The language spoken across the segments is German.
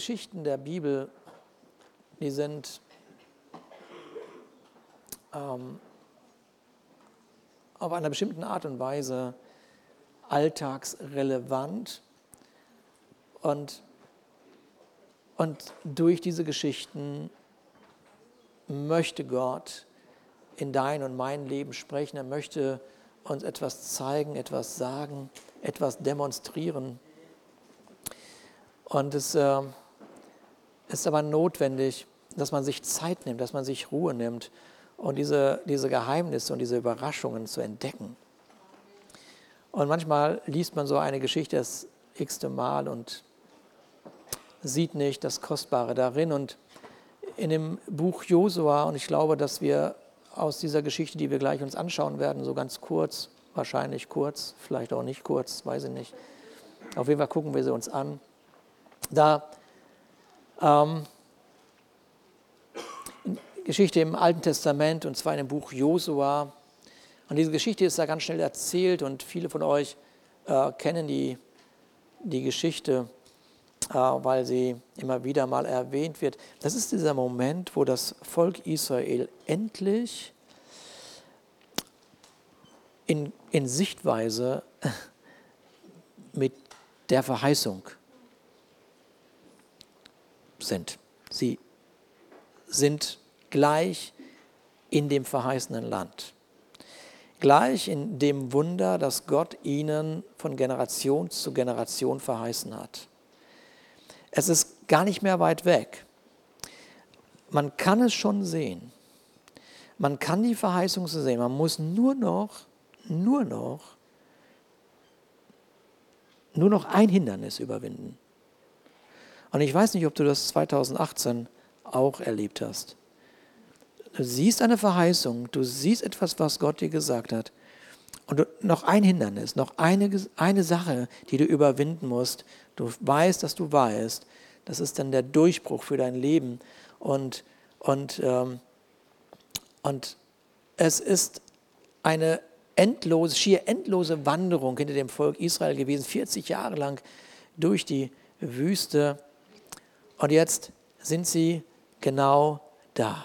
Geschichten der Bibel, die sind ähm, auf einer bestimmten Art und Weise alltagsrelevant und, und durch diese Geschichten möchte Gott in dein und mein Leben sprechen. Er möchte uns etwas zeigen, etwas sagen, etwas demonstrieren. Und es äh, ist aber notwendig, dass man sich Zeit nimmt, dass man sich Ruhe nimmt und diese, diese Geheimnisse und diese Überraschungen zu entdecken. Und manchmal liest man so eine Geschichte das x-te Mal und sieht nicht das Kostbare darin. Und in dem Buch Josua, und ich glaube, dass wir aus dieser Geschichte, die wir gleich uns anschauen werden, so ganz kurz, wahrscheinlich kurz, vielleicht auch nicht kurz, weiß ich nicht. Auf jeden Fall gucken wir sie uns an. Da ähm, Geschichte im Alten Testament und zwar in dem Buch Josua. Und diese Geschichte ist da ganz schnell erzählt und viele von euch äh, kennen die, die Geschichte, äh, weil sie immer wieder mal erwähnt wird. Das ist dieser Moment, wo das Volk Israel endlich in, in Sichtweise mit der Verheißung sind. Sie sind gleich in dem verheißenen Land. Gleich in dem Wunder, das Gott ihnen von Generation zu Generation verheißen hat. Es ist gar nicht mehr weit weg. Man kann es schon sehen. Man kann die Verheißung sehen. Man muss nur noch, nur noch, nur noch ein Hindernis überwinden. Und ich weiß nicht, ob du das 2018 auch erlebt hast. Du siehst eine Verheißung, du siehst etwas, was Gott dir gesagt hat. Und noch ein Hindernis, noch eine, eine Sache, die du überwinden musst. Du weißt, dass du weißt. Das ist dann der Durchbruch für dein Leben. Und, und, ähm, und es ist eine endlose, schier endlose Wanderung hinter dem Volk Israel gewesen, 40 Jahre lang durch die Wüste. Und jetzt sind sie genau da.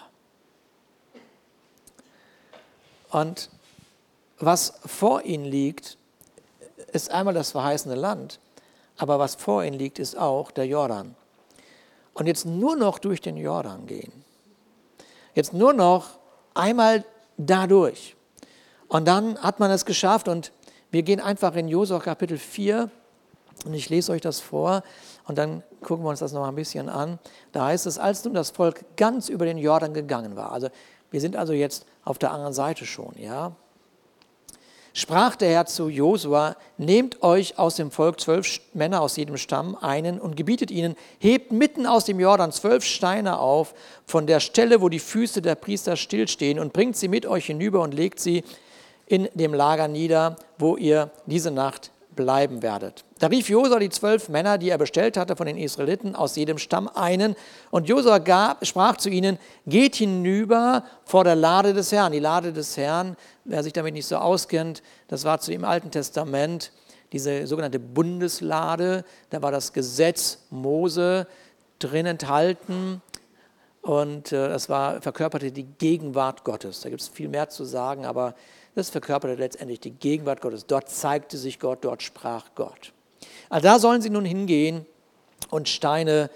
Und was vor ihnen liegt, ist einmal das verheißene Land, aber was vor ihnen liegt, ist auch der Jordan. Und jetzt nur noch durch den Jordan gehen. Jetzt nur noch einmal dadurch. Und dann hat man es geschafft und wir gehen einfach in Josua Kapitel 4 und ich lese euch das vor und dann gucken wir uns das noch ein bisschen an. Da heißt es, als nun das Volk ganz über den Jordan gegangen war, also wir sind also jetzt auf der anderen Seite schon, ja. Sprach der Herr zu Josua, nehmt euch aus dem Volk zwölf Männer aus jedem Stamm einen und gebietet ihnen, hebt mitten aus dem Jordan zwölf Steine auf, von der Stelle, wo die Füße der Priester stillstehen, und bringt sie mit euch hinüber und legt sie in dem Lager nieder, wo ihr diese Nacht bleiben werdet. Da rief Josua die zwölf Männer, die er bestellt hatte von den Israeliten, aus jedem Stamm einen. Und Josua sprach zu ihnen, geht hinüber vor der Lade des Herrn. Die Lade des Herrn, wer sich damit nicht so auskennt, das war zu im Alten Testament diese sogenannte Bundeslade. Da war das Gesetz Mose drin enthalten. Und äh, das war, verkörperte die Gegenwart Gottes. Da gibt es viel mehr zu sagen, aber das verkörperte letztendlich die Gegenwart Gottes. Dort zeigte sich Gott, dort sprach Gott. Also da sollen sie nun hingehen und Steine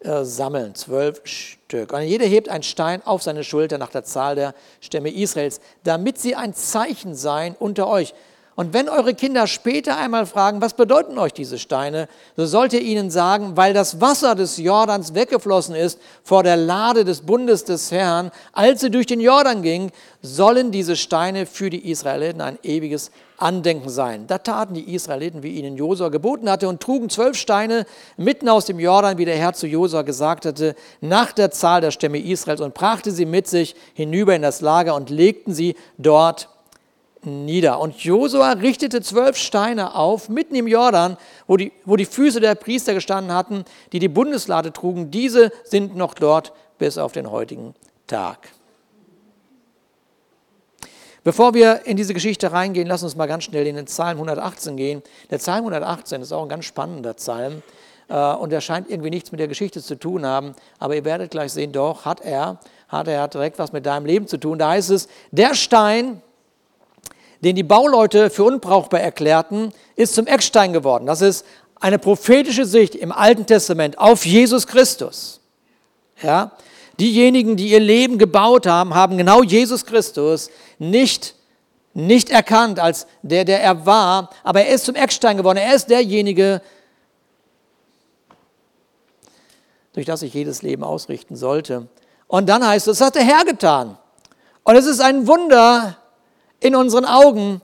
äh, sammeln, zwölf Stück. Und jeder hebt einen Stein auf seine Schulter nach der Zahl der Stämme Israels, damit sie ein Zeichen seien unter euch. Und wenn eure Kinder später einmal fragen, was bedeuten euch diese Steine, so sollt ihr ihnen sagen, weil das Wasser des Jordans weggeflossen ist vor der Lade des Bundes des Herrn, als sie durch den Jordan ging, sollen diese Steine für die Israeliten ein ewiges Andenken sein. Da taten die Israeliten, wie ihnen Josua geboten hatte, und trugen zwölf Steine mitten aus dem Jordan, wie der Herr zu Josua gesagt hatte, nach der Zahl der Stämme Israels und brachte sie mit sich hinüber in das Lager und legten sie dort nieder. Und Josua richtete zwölf Steine auf, mitten im Jordan, wo die, wo die Füße der Priester gestanden hatten, die die Bundeslade trugen. Diese sind noch dort bis auf den heutigen Tag. Bevor wir in diese Geschichte reingehen, lass uns mal ganz schnell in den Psalm 118 gehen. Der Psalm 118 ist auch ein ganz spannender Psalm. äh, und er scheint irgendwie nichts mit der Geschichte zu tun haben, aber ihr werdet gleich sehen, doch, hat er, hat er direkt was mit deinem Leben zu tun. Da heißt es, der Stein, den die Bauleute für unbrauchbar erklärten, ist zum Eckstein geworden. Das ist eine prophetische Sicht im Alten Testament auf Jesus Christus. Ja? Diejenigen, die ihr Leben gebaut haben, haben genau Jesus Christus nicht, nicht erkannt als der, der er war, aber er ist zum Eckstein geworden. Er ist derjenige, durch das sich jedes Leben ausrichten sollte. Und dann heißt es, das hat der Herr getan. Und es ist ein Wunder in unseren Augen.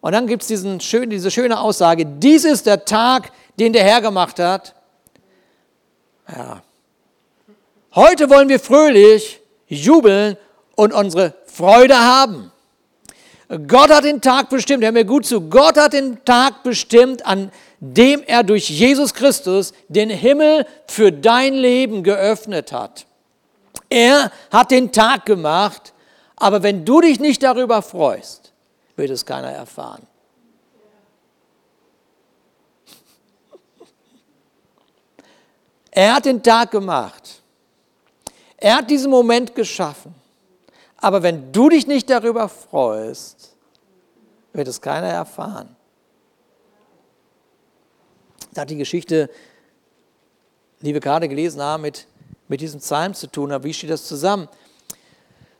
Und dann gibt es schön, diese schöne Aussage, dies ist der Tag, den der Herr gemacht hat. Ja. Heute wollen wir fröhlich jubeln und unsere Freude haben. Gott hat den Tag bestimmt, hör mir gut zu, Gott hat den Tag bestimmt, an dem er durch Jesus Christus den Himmel für dein Leben geöffnet hat. Er hat den Tag gemacht, aber wenn du dich nicht darüber freust, wird es keiner erfahren. Er hat den Tag gemacht. Er hat diesen Moment geschaffen. Aber wenn du dich nicht darüber freust, wird es keiner erfahren. Das hat die Geschichte, die wir gerade gelesen haben, mit, mit diesem Psalm zu tun. Aber wie steht das zusammen?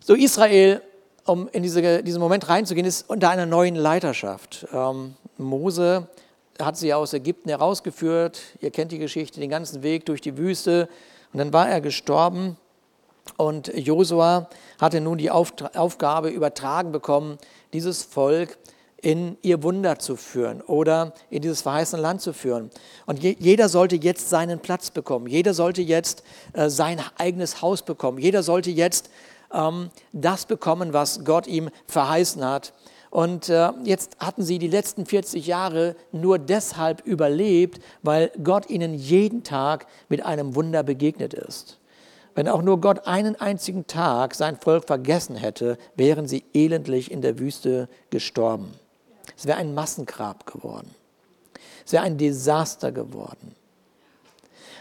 So, Israel, um in diese, diesen Moment reinzugehen, ist unter einer neuen Leiterschaft. Ähm, Mose hat sie aus Ägypten herausgeführt. Ihr kennt die Geschichte, den ganzen Weg durch die Wüste. Und dann war er gestorben. Und Josua hatte nun die Aufgabe übertragen bekommen, dieses Volk in ihr Wunder zu führen oder in dieses verheißene Land zu führen. Und jeder sollte jetzt seinen Platz bekommen. Jeder sollte jetzt äh, sein eigenes Haus bekommen. Jeder sollte jetzt ähm, das bekommen, was Gott ihm verheißen hat. Und äh, jetzt hatten sie die letzten 40 Jahre nur deshalb überlebt, weil Gott ihnen jeden Tag mit einem Wunder begegnet ist. Wenn auch nur Gott einen einzigen Tag sein Volk vergessen hätte, wären sie elendlich in der Wüste gestorben. Es wäre ein Massengrab geworden. Es wäre ein Desaster geworden.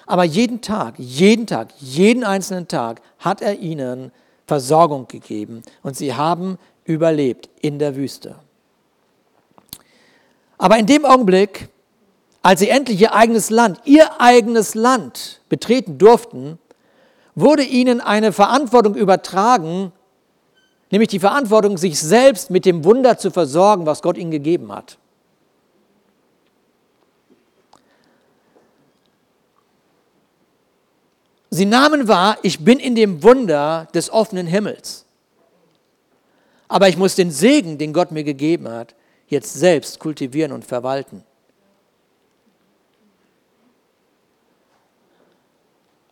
Aber jeden Tag, jeden Tag, jeden einzelnen Tag hat er ihnen Versorgung gegeben und sie haben überlebt in der Wüste. Aber in dem Augenblick, als sie endlich ihr eigenes Land, ihr eigenes Land betreten durften, wurde ihnen eine Verantwortung übertragen, nämlich die Verantwortung, sich selbst mit dem Wunder zu versorgen, was Gott ihnen gegeben hat. Sie nahmen wahr, ich bin in dem Wunder des offenen Himmels. Aber ich muss den Segen, den Gott mir gegeben hat, jetzt selbst kultivieren und verwalten.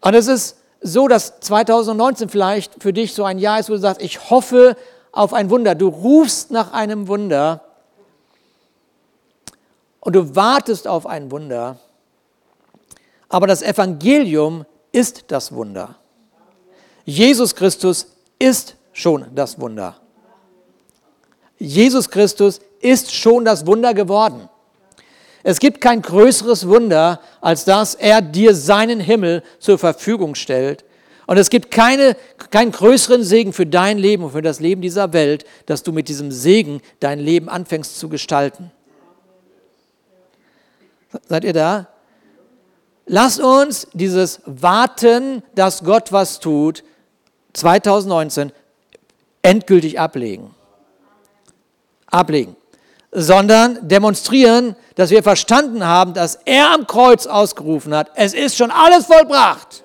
Und es ist so, dass 2019 vielleicht für dich so ein Jahr ist, wo du sagst, ich hoffe auf ein Wunder. Du rufst nach einem Wunder und du wartest auf ein Wunder. Aber das Evangelium ist das Wunder. Jesus Christus ist schon das Wunder. Jesus Christus ist schon das Wunder geworden. Es gibt kein größeres Wunder, als dass er dir seinen Himmel zur Verfügung stellt. Und es gibt keine, keinen größeren Segen für dein Leben und für das Leben dieser Welt, dass du mit diesem Segen dein Leben anfängst zu gestalten. Seid ihr da? Lass uns dieses Warten, dass Gott was tut, 2019 endgültig ablegen ablegen, sondern demonstrieren, dass wir verstanden haben, dass er am Kreuz ausgerufen hat, es ist schon alles vollbracht.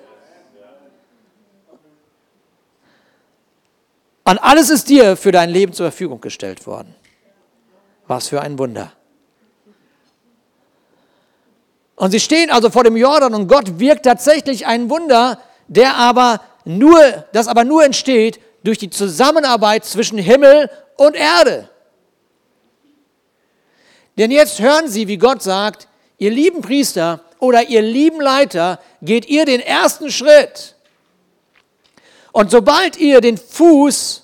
Und alles ist dir für dein Leben zur Verfügung gestellt worden. Was für ein Wunder. Und sie stehen also vor dem Jordan und Gott wirkt tatsächlich ein Wunder, der aber nur, das aber nur entsteht durch die Zusammenarbeit zwischen Himmel und Erde. Denn jetzt hören Sie, wie Gott sagt, ihr lieben Priester oder ihr lieben Leiter, geht ihr den ersten Schritt. Und sobald ihr den Fuß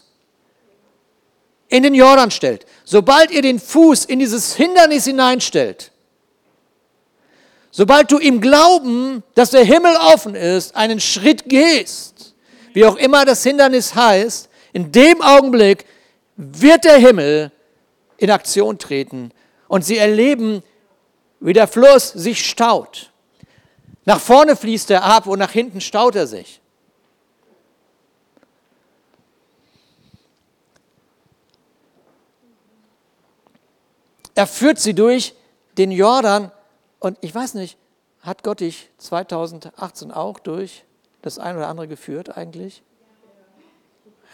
in den Jordan stellt, sobald ihr den Fuß in dieses Hindernis hineinstellt, Sobald du im Glauben, dass der Himmel offen ist, einen Schritt gehst, wie auch immer das Hindernis heißt, in dem Augenblick wird der Himmel in Aktion treten und sie erleben, wie der Fluss sich staut. Nach vorne fließt er ab und nach hinten staut er sich. Er führt sie durch den Jordan und ich weiß nicht, hat Gott dich 2018 auch durch das ein oder andere geführt eigentlich?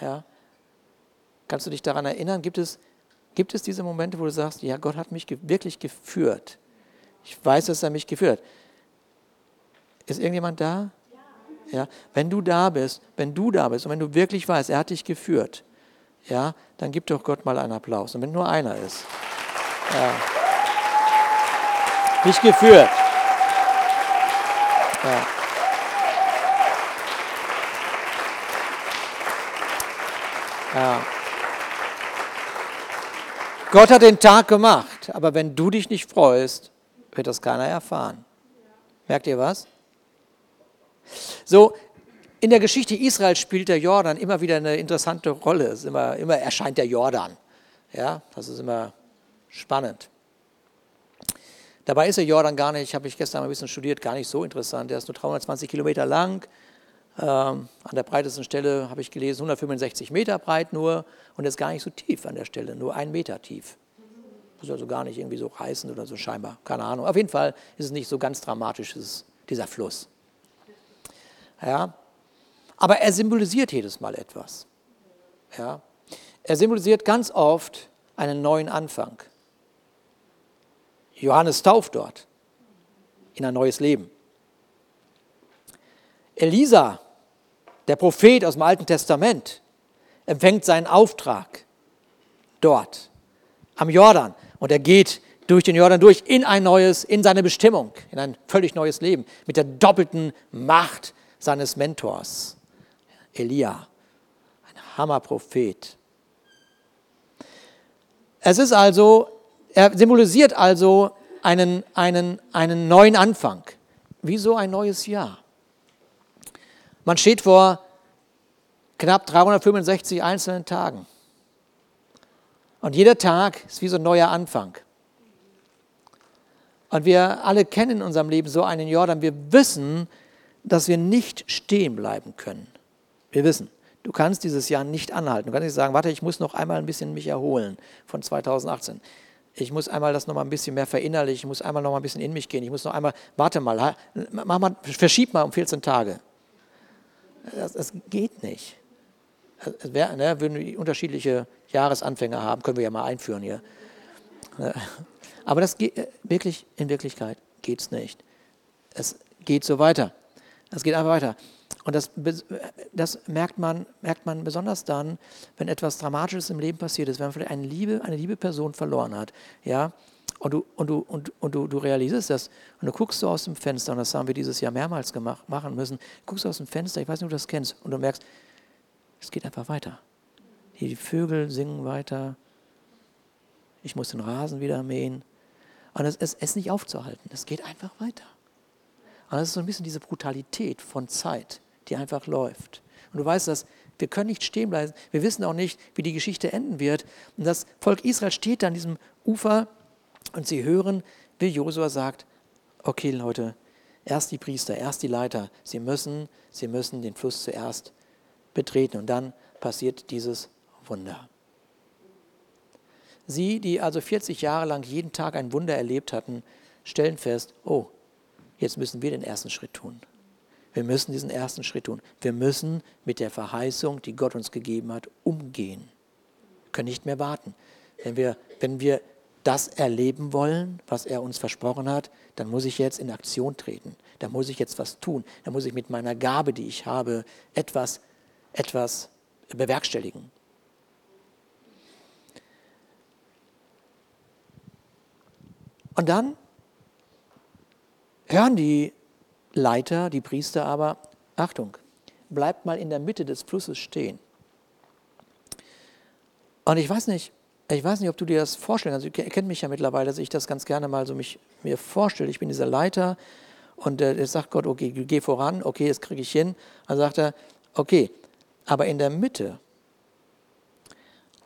Ja. Kannst du dich daran erinnern? Gibt es, gibt es diese Momente, wo du sagst, ja, Gott hat mich wirklich geführt? Ich weiß, dass er mich geführt hat. Ist irgendjemand da? Ja. Wenn du da bist, wenn du da bist und wenn du wirklich weißt, er hat dich geführt, ja, dann gib doch Gott mal einen Applaus. Und wenn nur einer ist. Ja. Nicht geführt. Ja. Ja. Gott hat den Tag gemacht, aber wenn du dich nicht freust, wird das keiner erfahren. Merkt ihr was? So, in der Geschichte Israels spielt der Jordan immer wieder eine interessante Rolle. Immer, immer erscheint der Jordan. Ja, das ist immer spannend. Dabei ist der Jordan gar nicht, habe ich gestern mal ein bisschen studiert, gar nicht so interessant. Der ist nur 320 Kilometer lang. Ähm, an der breitesten Stelle habe ich gelesen 165 Meter breit nur und ist gar nicht so tief an der Stelle, nur ein Meter tief. Muss also gar nicht irgendwie so reißen oder so scheinbar, keine Ahnung. Auf jeden Fall ist es nicht so ganz dramatisch, ist dieser Fluss. Ja? Aber er symbolisiert jedes Mal etwas. Ja? Er symbolisiert ganz oft einen neuen Anfang. Johannes tauft dort in ein neues Leben. Elisa, der Prophet aus dem Alten Testament, empfängt seinen Auftrag dort am Jordan und er geht durch den Jordan durch in ein neues, in seine Bestimmung, in ein völlig neues Leben mit der doppelten Macht seines Mentors, Elia, ein Hammerprophet. Es ist also, er symbolisiert also einen, einen, einen neuen Anfang, wie so ein neues Jahr. Man steht vor knapp 365 einzelnen Tagen. Und jeder Tag ist wie so ein neuer Anfang. Und wir alle kennen in unserem Leben so einen Jordan. Wir wissen, dass wir nicht stehen bleiben können. Wir wissen, du kannst dieses Jahr nicht anhalten. Du kannst nicht sagen, warte, ich muss noch einmal ein bisschen mich erholen von 2018. Ich muss einmal das noch mal ein bisschen mehr verinnerlichen, ich muss einmal noch mal ein bisschen in mich gehen, ich muss noch einmal, warte mal, mach mal verschieb mal um 14 Tage. Das, das geht nicht. Wär, ne, würden wir unterschiedliche Jahresanfänge haben, können wir ja mal einführen hier. Aber das geht, äh, wirklich, in Wirklichkeit geht es nicht. Es geht so weiter. Es geht einfach weiter. Und das, das merkt, man, merkt man besonders dann, wenn etwas Dramatisches im Leben passiert ist, wenn man vielleicht eine liebe, eine liebe Person verloren hat. Ja? Und, du, und, du, und, und du, du realisierst das und du guckst so aus dem Fenster, und das haben wir dieses Jahr mehrmals gemacht, machen müssen, guckst aus dem Fenster, ich weiß nicht, ob du das kennst, und du merkst, es geht einfach weiter. Die Vögel singen weiter, ich muss den Rasen wieder mähen. Und es, es ist nicht aufzuhalten, es geht einfach weiter. Und das ist so ein bisschen diese Brutalität von Zeit, die einfach läuft. Und du weißt, dass wir können nicht stehen bleiben. Wir wissen auch nicht, wie die Geschichte enden wird. Und das Volk Israel steht da an diesem Ufer und sie hören, wie Josua sagt, okay Leute, erst die Priester, erst die Leiter, sie müssen, sie müssen den Fluss zuerst betreten und dann passiert dieses Wunder. Sie, die also 40 Jahre lang jeden Tag ein Wunder erlebt hatten, stellen fest, oh, Jetzt müssen wir den ersten Schritt tun. Wir müssen diesen ersten Schritt tun. Wir müssen mit der Verheißung, die Gott uns gegeben hat, umgehen. Wir können nicht mehr warten. Wenn wir, wenn wir das erleben wollen, was er uns versprochen hat, dann muss ich jetzt in Aktion treten. Da muss ich jetzt was tun. Da muss ich mit meiner Gabe, die ich habe, etwas, etwas bewerkstelligen. Und dann hören die Leiter, die Priester aber, Achtung, bleibt mal in der Mitte des Flusses stehen. Und ich weiß nicht, Ich weiß nicht, ob du dir das vorstellen kannst. Ihr kennt mich ja mittlerweile, dass ich das ganz gerne mal so mich, mir vorstelle. Ich bin dieser Leiter und äh, jetzt sagt Gott, okay, geh voran, okay, das kriege ich hin. Dann sagt er, okay, aber in der Mitte,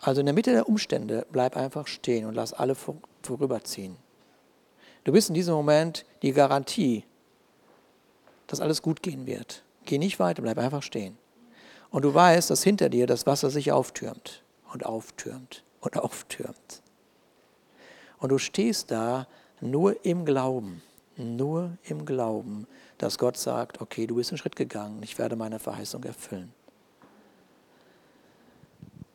also in der Mitte der Umstände, bleib einfach stehen und lass alle vor, vorüberziehen. Du bist in diesem Moment die Garantie, dass alles gut gehen wird. Geh nicht weiter, bleib einfach stehen. Und du weißt, dass hinter dir das Wasser sich auftürmt und auftürmt und auftürmt. Und du stehst da nur im Glauben, nur im Glauben, dass Gott sagt, okay, du bist einen Schritt gegangen, ich werde meine Verheißung erfüllen.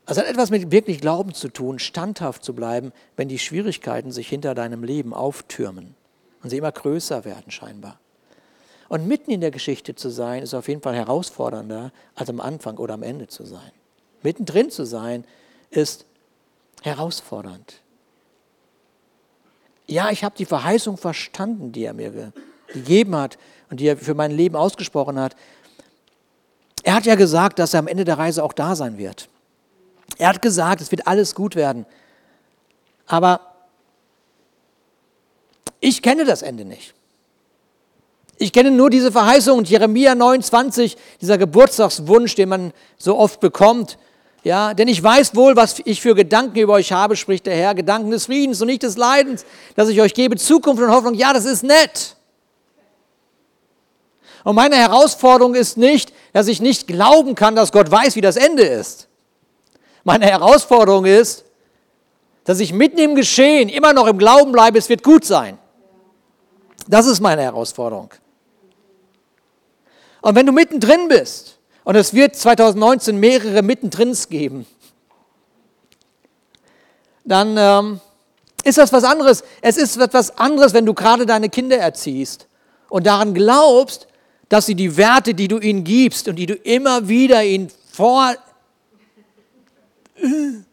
Es hat etwas mit wirklich Glauben zu tun, standhaft zu bleiben, wenn die Schwierigkeiten sich hinter deinem Leben auftürmen und sie immer größer werden scheinbar. Und mitten in der Geschichte zu sein, ist auf jeden Fall herausfordernder, als am Anfang oder am Ende zu sein. Mittendrin zu sein, ist herausfordernd. Ja, ich habe die Verheißung verstanden, die er mir gegeben hat und die er für mein Leben ausgesprochen hat. Er hat ja gesagt, dass er am Ende der Reise auch da sein wird. Er hat gesagt, es wird alles gut werden. Aber ich kenne das Ende nicht. Ich kenne nur diese Verheißung und Jeremia 29, dieser Geburtstagswunsch, den man so oft bekommt. Ja, denn ich weiß wohl, was ich für Gedanken über euch habe, spricht der Herr, Gedanken des Friedens und nicht des Leidens, dass ich euch gebe Zukunft und Hoffnung. Ja, das ist nett. Und meine Herausforderung ist nicht, dass ich nicht glauben kann, dass Gott weiß, wie das Ende ist. Meine Herausforderung ist, dass ich mitten im Geschehen immer noch im Glauben bleibe, es wird gut sein. Das ist meine Herausforderung. Und wenn du mittendrin bist, und es wird 2019 mehrere mittendrans geben, dann ähm, ist das was anderes. Es ist etwas anderes, wenn du gerade deine Kinder erziehst und daran glaubst, dass sie die Werte, die du ihnen gibst und die du immer wieder ihnen vor...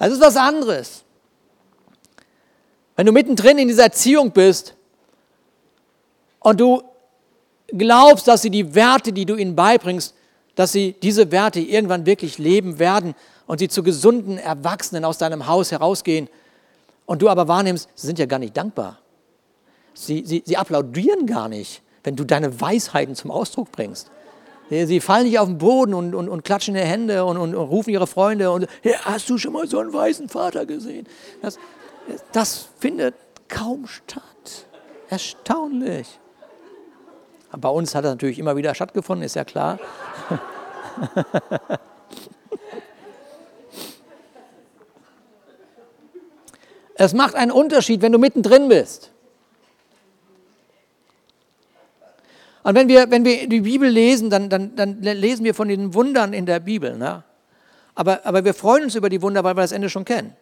Das ist was anderes. Wenn du mittendrin in dieser Erziehung bist und du glaubst, dass sie die Werte, die du ihnen beibringst, dass sie diese Werte irgendwann wirklich leben werden und sie zu gesunden Erwachsenen aus deinem Haus herausgehen und du aber wahrnimmst, sie sind ja gar nicht dankbar. Sie, sie, sie applaudieren gar nicht, wenn du deine Weisheiten zum Ausdruck bringst. Sie fallen nicht auf den Boden und, und, und klatschen die Hände und, und, und, rufen ihre Freunde und hey, hast du schon mal so einen weißen Vater gesehen? Das, das findet kaum statt. Erstaunlich. Bei uns hat er natürlich immer wieder stattgefunden, ist ja klar. es macht einen Unterschied, wenn du mittendrin bist. Und wenn wir, wenn wir die Bibel lesen, dann, dann, dann lesen wir von den Wundern in der Bibel. Ne? Aber, aber wir freuen uns über die Wunder, weil wir das Ende schon kennen.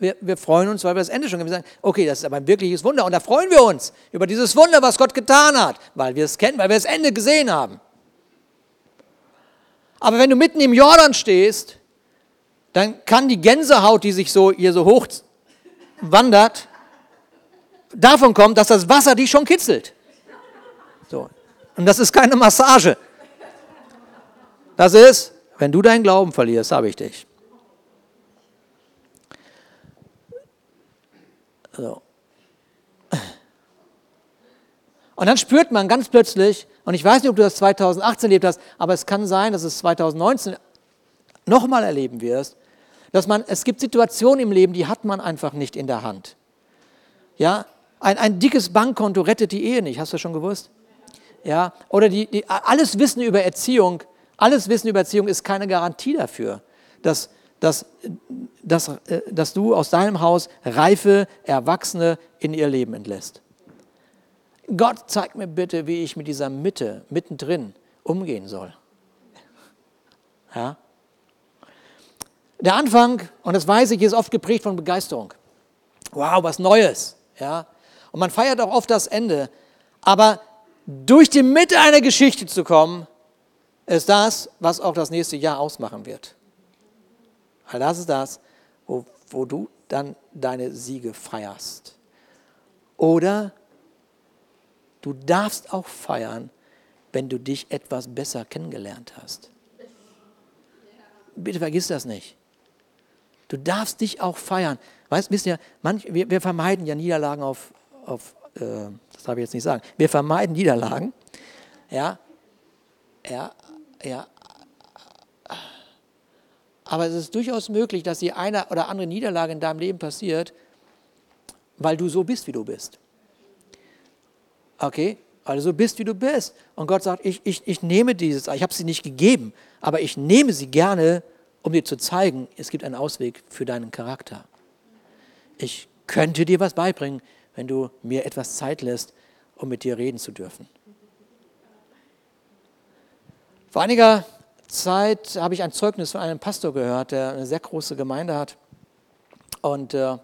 Wir, wir freuen uns, weil wir das Ende schon kennen. Wir sagen, okay, das ist aber ein wirkliches Wunder. Und da freuen wir uns über dieses Wunder, was Gott getan hat, weil wir es kennen, weil wir das Ende gesehen haben. Aber wenn du mitten im Jordan stehst, dann kann die Gänsehaut, die sich so hier so hoch wandert, davon kommen, dass das Wasser dich schon kitzelt. So. Und das ist keine Massage. Das ist, wenn du deinen Glauben verlierst, habe ich dich. So. Und dann spürt man ganz plötzlich, und ich weiß nicht, ob du das 2018 erlebt hast, aber es kann sein, dass es 2019 nochmal erleben wirst, dass man, es gibt Situationen im Leben, die hat man einfach nicht in der Hand. Ja, ein, ein dickes Bankkonto rettet die Ehe nicht, hast du schon gewusst? Ja, oder die, die, alles Wissen über Erziehung, alles Wissen über Erziehung ist keine Garantie dafür, dass, dass, dass, äh, dass du aus deinem Haus reife Erwachsene in ihr Leben entlässt. Gott, zeig mir bitte, wie ich mit dieser Mitte, mittendrin, umgehen soll. Ja? Der Anfang, und das weiß ich, ist oft geprägt von Begeisterung. Wow, was Neues. Ja? Und man feiert auch oft das Ende. Aber durch die Mitte einer Geschichte zu kommen, ist das, was auch das nächste Jahr ausmachen wird. Weil das ist das, wo, wo du dann deine Siege feierst. Oder du darfst auch feiern, wenn du dich etwas besser kennengelernt hast. Bitte vergiss das nicht. Du darfst dich auch feiern. Weißt, wisst ihr, manch, wir, wir, vermeiden ja Niederlagen auf, auf äh, das darf ich jetzt nicht sagen, wir vermeiden Niederlagen. Ja, ja, ja. Aber es ist durchaus möglich, dass die eine oder andere Niederlage in deinem Leben passiert, weil du so bist, wie du bist. Okay? Weil du so bist, wie du bist. Und Gott sagt, ich, ich, ich nehme dieses, ich habe sie nicht gegeben, aber ich nehme sie gerne, um dir zu zeigen, es gibt einen Ausweg für deinen Charakter. Ich könnte dir was beibringen, wenn du mir etwas Zeit lässt, um mit dir reden zu dürfen. Vor einiger Zeit habe ich ein Zeugnis von einem Pastor gehört, der eine sehr große Gemeinde hat. Und, äh,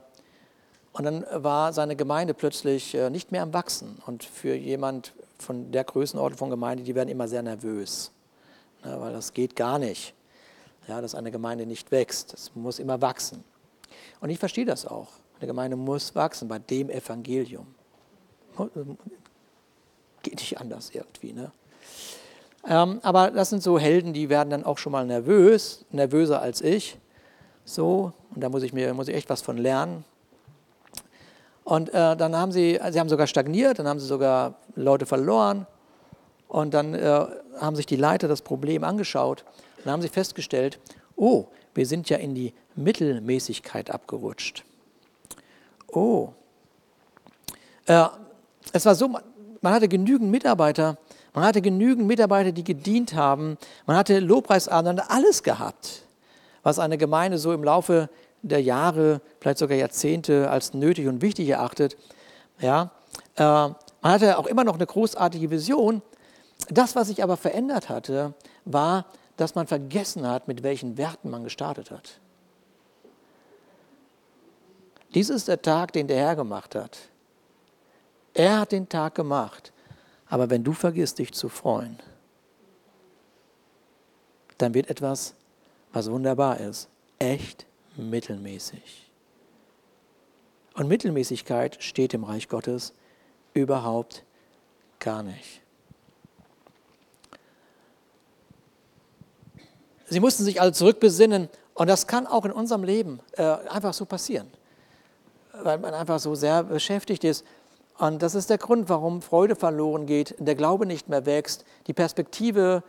und dann war seine Gemeinde plötzlich äh, nicht mehr am Wachsen. Und für jemand von der Größenordnung von Gemeinde, die werden immer sehr nervös, ne, weil das geht gar nicht, ja, dass eine Gemeinde nicht wächst. Es muss immer wachsen. Und ich verstehe das auch. Eine Gemeinde muss wachsen bei dem Evangelium. Geht nicht anders irgendwie. Ne? Ähm, aber das sind so Helden, die werden dann auch schon mal nervös, nervöser als ich. So, und da muss ich mir muss ich echt was von lernen. Und äh, dann haben sie, sie haben sogar stagniert, dann haben sie sogar Leute verloren. Und dann äh, haben sich die Leiter das Problem angeschaut dann haben sie festgestellt, oh, wir sind ja in die Mittelmäßigkeit abgerutscht. Oh. Äh, es war so, man hatte genügend Mitarbeiter, man hatte genügend Mitarbeiter, die gedient haben, man hatte Lobpreisabende, alles gehabt, was eine Gemeinde so im Laufe der Jahre, vielleicht sogar Jahrzehnte als nötig und wichtig erachtet. Ja, äh, man hatte auch immer noch eine großartige Vision. Das, was sich aber verändert hatte, war, dass man vergessen hat, mit welchen Werten man gestartet hat. Dies ist der Tag, den der Herr gemacht hat. Er hat den Tag gemacht. Aber wenn du vergisst, dich zu freuen, dann wird etwas, was wunderbar ist, echt mittelmäßig. Und Mittelmäßigkeit steht im Reich Gottes überhaupt gar nicht. Sie mussten sich alle zurückbesinnen und das kann auch in unserem Leben äh, einfach so passieren weil man einfach so sehr beschäftigt ist. Und das ist der Grund, warum Freude verloren geht, der Glaube nicht mehr wächst, die Perspektive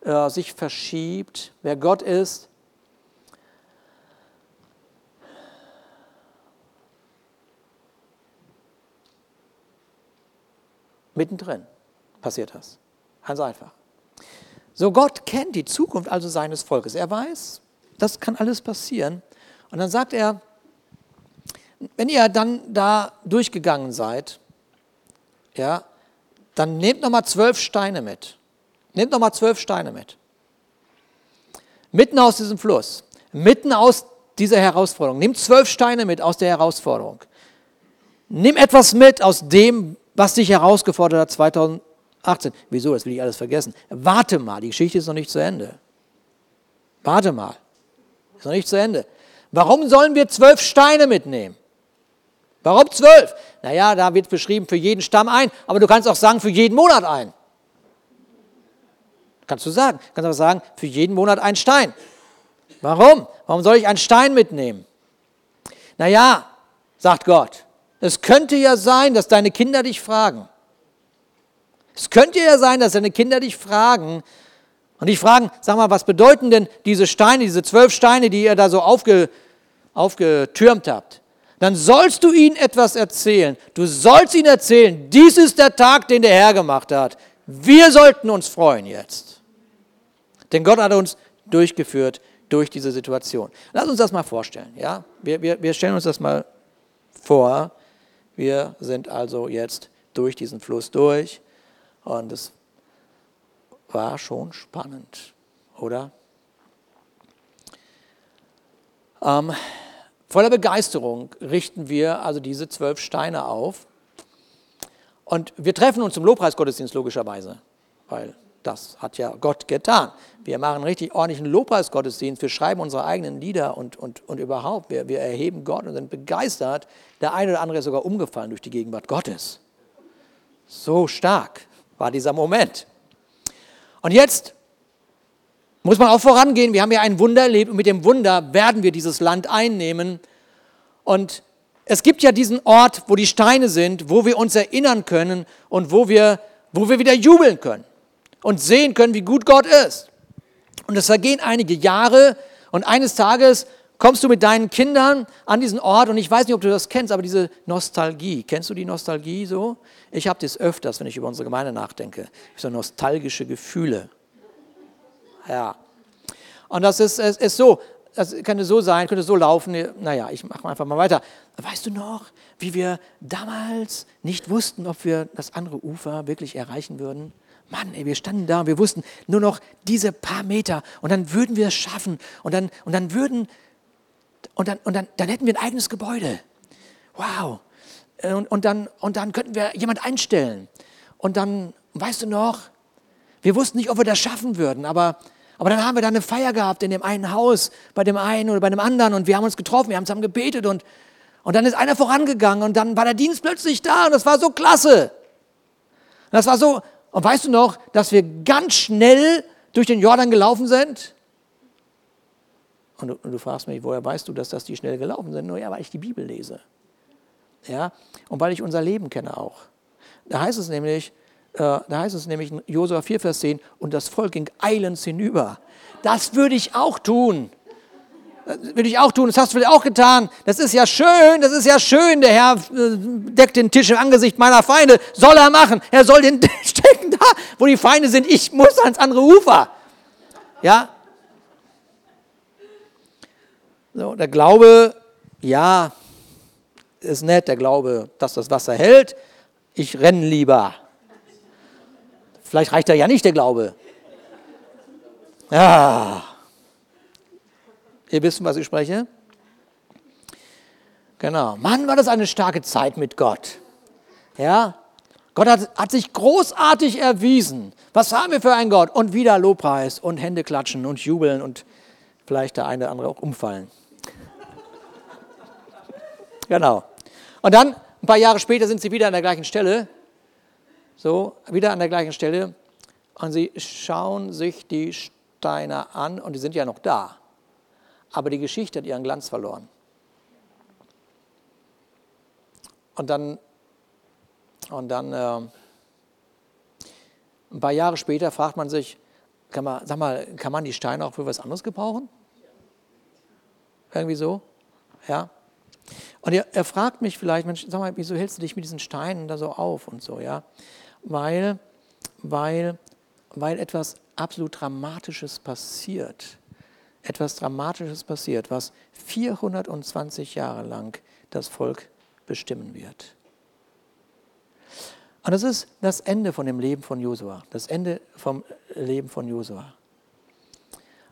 äh, sich verschiebt, wer Gott ist. Mittendrin passiert das. Ganz einfach. So, Gott kennt die Zukunft also seines Volkes. Er weiß, das kann alles passieren. Und dann sagt er, wenn ihr dann da durchgegangen seid, ja, dann nehmt nochmal zwölf Steine mit. Nehmt nochmal zwölf Steine mit. Mitten aus diesem Fluss, mitten aus dieser Herausforderung. Nehmt zwölf Steine mit aus der Herausforderung. Nimm etwas mit aus dem, was dich herausgefordert hat 2018. Wieso? Das will ich alles vergessen. Warte mal, die Geschichte ist noch nicht zu Ende. Warte mal. Ist noch nicht zu Ende. Warum sollen wir zwölf Steine mitnehmen? Warum zwölf? Naja, da wird beschrieben für jeden Stamm ein, aber du kannst auch sagen, für jeden Monat ein. Kannst du sagen. Du kannst aber sagen, für jeden Monat ein Stein. Warum? Warum soll ich einen Stein mitnehmen? Naja, sagt Gott, es könnte ja sein, dass deine Kinder dich fragen. Es könnte ja sein, dass deine Kinder dich fragen und dich fragen, sag mal, was bedeuten denn diese Steine, diese zwölf Steine, die ihr da so aufge, aufgetürmt habt? Dann sollst du ihnen etwas erzählen. Du sollst ihnen erzählen, dies ist der Tag, den der Herr gemacht hat. Wir sollten uns freuen jetzt. Denn Gott hat uns durchgeführt durch diese Situation. Lass uns das mal vorstellen. Ja? Wir, wir, wir stellen uns das mal vor. Wir sind also jetzt durch diesen Fluss durch und es war schon spannend, oder? Ähm, Voller Begeisterung richten wir also diese zwölf Steine auf. Und wir treffen uns zum Lobpreisgottesdienst logischerweise, weil das hat ja Gott getan. Wir machen richtig ordentlichen Lobpreisgottesdienst, wir schreiben unsere eigenen Lieder und, und, und überhaupt, wir, wir erheben Gott und sind begeistert. Der eine oder andere ist sogar umgefallen durch die Gegenwart Gottes. So stark war dieser Moment. Und jetzt muss man auch vorangehen. Wir haben ja ein Wunder erlebt und mit dem Wunder werden wir dieses Land einnehmen. Und es gibt ja diesen Ort, wo die Steine sind, wo wir uns erinnern können und wo wir, wo wir wieder jubeln können und sehen können, wie gut Gott ist. Und es vergehen einige Jahre und eines Tages kommst du mit deinen Kindern an diesen Ort und ich weiß nicht, ob du das kennst, aber diese Nostalgie, kennst du die Nostalgie so? Ich habe das öfters, wenn ich über unsere Gemeinde nachdenke, so nostalgische Gefühle. Ja. Und das ist, ist, ist so, das könnte so sein, könnte so laufen. Naja, ich mache einfach mal weiter. Weißt du noch, wie wir damals nicht wussten, ob wir das andere Ufer wirklich erreichen würden? Mann, ey, wir standen da und wir wussten nur noch diese paar Meter und dann würden wir es schaffen und dann, und dann würden, und dann, und dann, dann hätten wir ein eigenes Gebäude. Wow. Und, und, dann, und dann könnten wir jemand einstellen. Und dann, weißt du noch, wir wussten nicht, ob wir das schaffen würden, aber, aber dann haben wir da eine Feier gehabt in dem einen Haus, bei dem einen oder bei dem anderen und wir haben uns getroffen, wir haben zusammen gebetet und, und dann ist einer vorangegangen und dann war der Dienst plötzlich da und das war so klasse. Und das war so, und weißt du noch, dass wir ganz schnell durch den Jordan gelaufen sind? Und du, und du, fragst mich, woher weißt du, dass das die schnell gelaufen sind? Nur ja, weil ich die Bibel lese. Ja, und weil ich unser Leben kenne auch. Da heißt es nämlich, da heißt es nämlich in Josua 4, Vers 10, und das Volk ging eilends hinüber. Das würde ich auch tun. Das würde ich auch tun, das hast du auch getan. Das ist ja schön, das ist ja schön. Der Herr äh, deckt den Tisch im Angesicht meiner Feinde. Soll er machen. Er soll den stecken da, wo die Feinde sind. Ich muss ans andere Ufer. Ja? So, der Glaube, ja, ist nett, der Glaube, dass das Wasser hält. Ich renne lieber. Vielleicht reicht da ja nicht der Glaube. Ja. Ihr wisst, was ich spreche? Genau. Mann, war das eine starke Zeit mit Gott. Ja? Gott hat, hat sich großartig erwiesen. Was haben wir für einen Gott? Und wieder Lobpreis und Hände klatschen und jubeln und vielleicht der eine oder andere auch umfallen. genau. Und dann, ein paar Jahre später, sind sie wieder an der gleichen Stelle. So, wieder an der gleichen Stelle. Und sie schauen sich die Steine an und die sind ja noch da aber die Geschichte hat ihren Glanz verloren. Und dann, und dann äh, ein paar Jahre später fragt man sich, kann man, sag mal, kann man die Steine auch für was anderes gebrauchen? Irgendwie so? Ja. Und er, er fragt mich vielleicht, Mensch, sag mal, wieso hältst du dich mit diesen Steinen da so auf und so, ja? Weil, weil, weil etwas absolut Dramatisches passiert etwas Dramatisches passiert, was 420 Jahre lang das Volk bestimmen wird. Und das ist das Ende von dem Leben von Josua, das Ende vom Leben von Josua.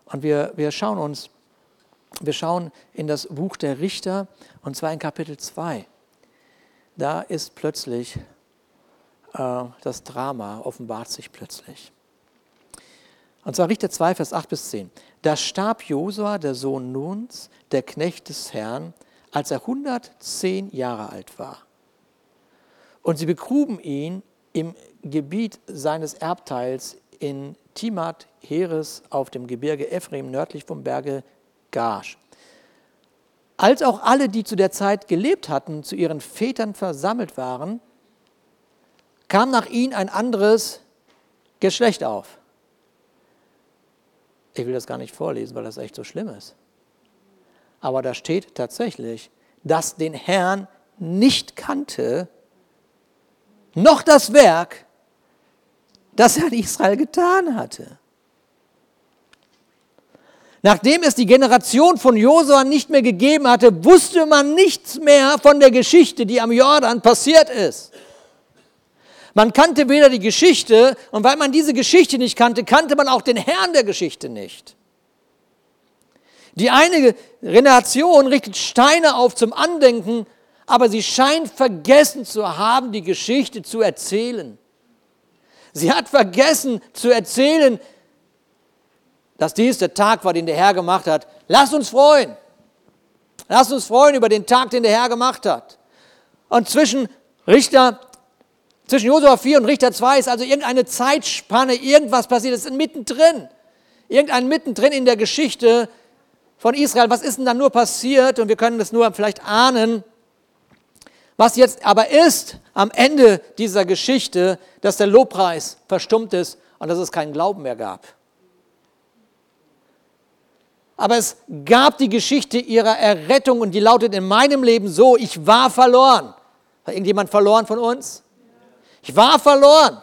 Und wir, wir schauen uns, wir schauen in das Buch der Richter und zwar in Kapitel 2. Da ist plötzlich das Drama, offenbart sich plötzlich. Und zwar Richter 2, Vers 8 bis 10. Da starb Josua, der Sohn Nuns, der Knecht des Herrn, als er 110 Jahre alt war. Und sie begruben ihn im Gebiet seines Erbteils in Timat Heres auf dem Gebirge Ephraim nördlich vom Berge Gash. Als auch alle, die zu der Zeit gelebt hatten, zu ihren Vätern versammelt waren, kam nach ihnen ein anderes Geschlecht auf. Ich will das gar nicht vorlesen, weil das echt so schlimm ist. Aber da steht tatsächlich, dass den Herrn nicht kannte, noch das Werk, das er in Israel getan hatte. Nachdem es die Generation von Josua nicht mehr gegeben hatte, wusste man nichts mehr von der Geschichte, die am Jordan passiert ist. Man kannte weder die Geschichte und weil man diese Geschichte nicht kannte, kannte man auch den Herrn der Geschichte nicht. Die eine Generation richtet Steine auf zum Andenken, aber sie scheint vergessen zu haben, die Geschichte zu erzählen. Sie hat vergessen zu erzählen, dass dies der Tag war, den der Herr gemacht hat. Lass uns freuen. Lass uns freuen über den Tag, den der Herr gemacht hat. Und zwischen Richter Zwischen Josua 4 und Richter 2 ist also irgendeine Zeitspanne, irgendwas passiert, es ist mittendrin. Irgendein mittendrin in der Geschichte von Israel. Was ist denn da nur passiert? Und wir können das nur vielleicht ahnen. Was jetzt aber ist am Ende dieser Geschichte, dass der Lobpreis verstummt ist und dass es keinen Glauben mehr gab. Aber es gab die Geschichte ihrer Errettung und die lautet in meinem Leben so, ich war verloren. War irgendjemand verloren von uns? Ich war verloren.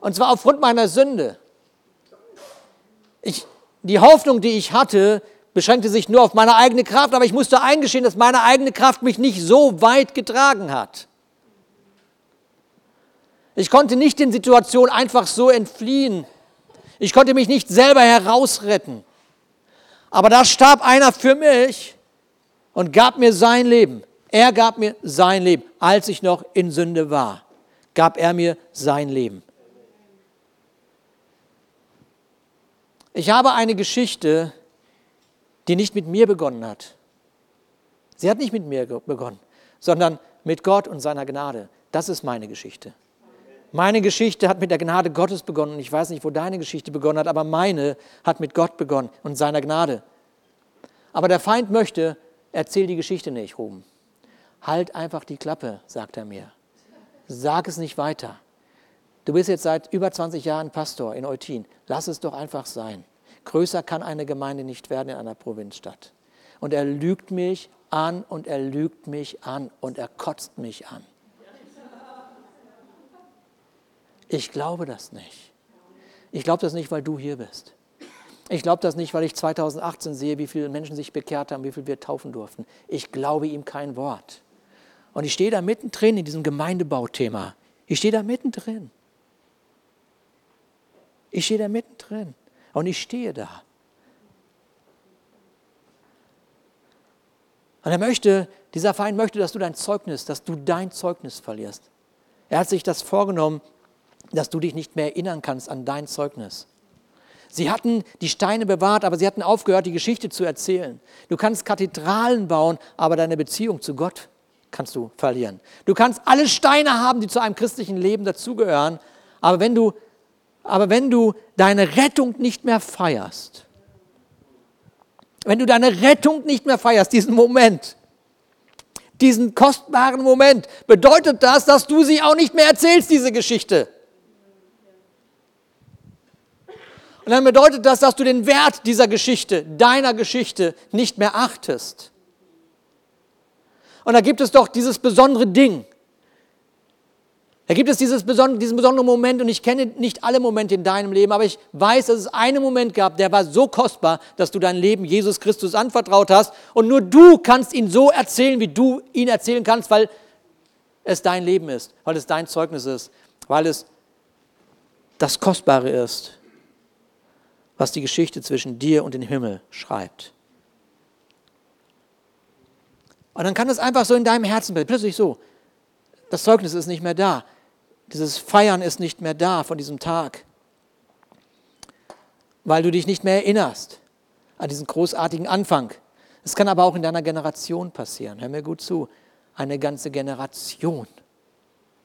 Und zwar aufgrund meiner Sünde. Ich, die Hoffnung, die ich hatte, beschränkte sich nur auf meine eigene Kraft, aber ich musste eingestehen, dass meine eigene Kraft mich nicht so weit getragen hat. Ich konnte nicht den Situationen einfach so entfliehen. Ich konnte mich nicht selber herausretten. Aber da starb einer für mich und gab mir sein Leben. Er gab mir sein Leben, als ich noch in Sünde war. Gab er mir sein Leben. Ich habe eine Geschichte, die nicht mit mir begonnen hat. Sie hat nicht mit mir begonnen, sondern mit Gott und seiner Gnade. Das ist meine Geschichte. Meine Geschichte hat mit der Gnade Gottes begonnen. Ich weiß nicht, wo deine Geschichte begonnen hat, aber meine hat mit Gott begonnen und seiner Gnade. Aber der Feind möchte, erzähl die Geschichte nicht, Ruben. Halt einfach die Klappe, sagt er mir. Sag es nicht weiter. Du bist jetzt seit über 20 Jahren Pastor in Eutin. Lass es doch einfach sein. Größer kann eine Gemeinde nicht werden in einer Provinzstadt. Und er lügt mich an und er lügt mich an und er kotzt mich an. Ich glaube das nicht. Ich glaube das nicht, weil du hier bist. Ich glaube das nicht, weil ich 2018 sehe, wie viele Menschen sich bekehrt haben, wie viele wir taufen durften. Ich glaube ihm kein Wort. Und ich stehe da mittendrin in diesem Gemeindebauthema. Ich stehe da mittendrin. Ich stehe da mittendrin und ich stehe da. Und er möchte, dieser Feind möchte, dass du dein Zeugnis, dass du dein Zeugnis verlierst. Er hat sich das vorgenommen, dass du dich nicht mehr erinnern kannst an dein Zeugnis. Sie hatten die Steine bewahrt, aber sie hatten aufgehört, die Geschichte zu erzählen. Du kannst Kathedralen bauen, aber deine Beziehung zu Gott kannst du verlieren. Du kannst alle Steine haben, die zu einem christlichen Leben dazugehören, aber wenn du aber wenn du deine Rettung nicht mehr feierst, wenn du deine Rettung nicht mehr feierst, diesen Moment, diesen kostbaren Moment, bedeutet das, dass du sie auch nicht mehr erzählst, diese Geschichte. Und dann bedeutet das, dass du den Wert dieser Geschichte, deiner Geschichte, nicht mehr achtest. Und da gibt es doch dieses besondere Ding, da gibt es dieses besondere, diesen besonderen Moment und ich kenne nicht alle Momente in deinem Leben, aber ich weiß, dass es einen Moment gab, der war so kostbar, dass du dein Leben Jesus Christus anvertraut hast und nur du kannst ihn so erzählen, wie du ihn erzählen kannst, weil es dein Leben ist, weil es dein Zeugnis ist, weil es das Kostbare ist, was die Geschichte zwischen dir und dem Himmel schreibt. Und dann kann es einfach so in deinem Herzen plötzlich so, das Zeugnis ist nicht mehr da. Dieses Feiern ist nicht mehr da von diesem Tag, weil du dich nicht mehr erinnerst an diesen großartigen Anfang. Es kann aber auch in deiner Generation passieren. Hör mir gut zu. Eine ganze Generation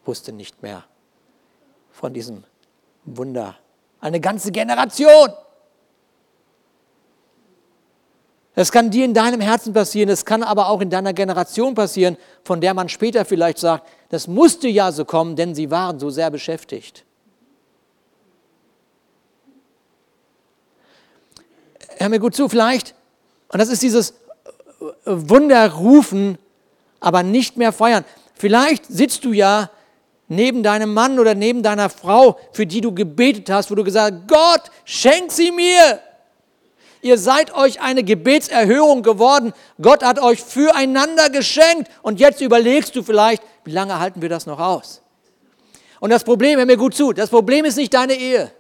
wusste nicht mehr von diesem Wunder. Eine ganze Generation. Es kann dir in deinem Herzen passieren, es kann aber auch in deiner Generation passieren, von der man später vielleicht sagt, das musste ja so kommen, denn sie waren so sehr beschäftigt. Hör mir gut zu, vielleicht, und das ist dieses Wunderrufen, aber nicht mehr feiern. Vielleicht sitzt du ja neben deinem Mann oder neben deiner Frau, für die du gebetet hast, wo du gesagt hast, Gott, schenk sie mir. Ihr seid euch eine Gebetserhörung geworden. Gott hat euch füreinander geschenkt. Und jetzt überlegst du vielleicht, wie lange halten wir das noch aus? Und das Problem, hör mir gut zu, das Problem ist nicht deine Ehe.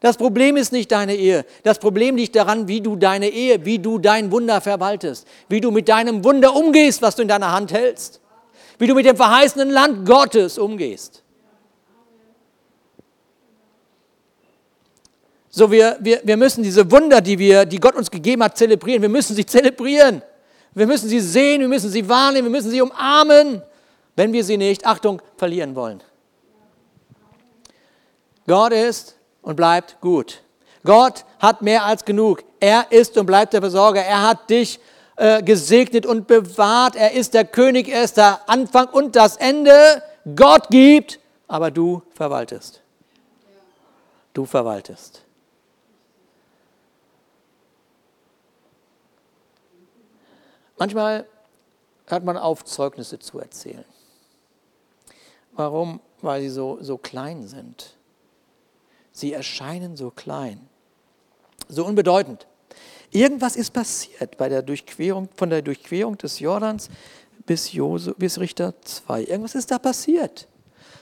Das Problem ist nicht deine Ehe. Das Problem liegt daran, wie du deine Ehe, wie du dein Wunder verwaltest, wie du mit deinem Wunder umgehst, was du in deiner Hand hältst, wie du mit dem verheißenen Land Gottes umgehst. So, wir, wir, wir müssen diese Wunder, die, wir, die Gott uns gegeben hat, zelebrieren. Wir müssen sie zelebrieren. Wir müssen sie sehen, wir müssen sie wahrnehmen, wir müssen sie umarmen, wenn wir sie nicht, Achtung, verlieren wollen. Gott ist und bleibt gut. Gott hat mehr als genug. Er ist und bleibt der Versorger. Er hat dich äh, gesegnet und bewahrt. Er ist der König, er ist der Anfang und das Ende. Gott gibt, aber du verwaltest. Du verwaltest. Manchmal hört man auf, Zeugnisse zu erzählen. Warum? Weil sie so, so klein sind. Sie erscheinen so klein, so unbedeutend. Irgendwas ist passiert bei der Durchquerung, von der Durchquerung des Jordans bis, Jose, bis Richter 2. Irgendwas ist da passiert.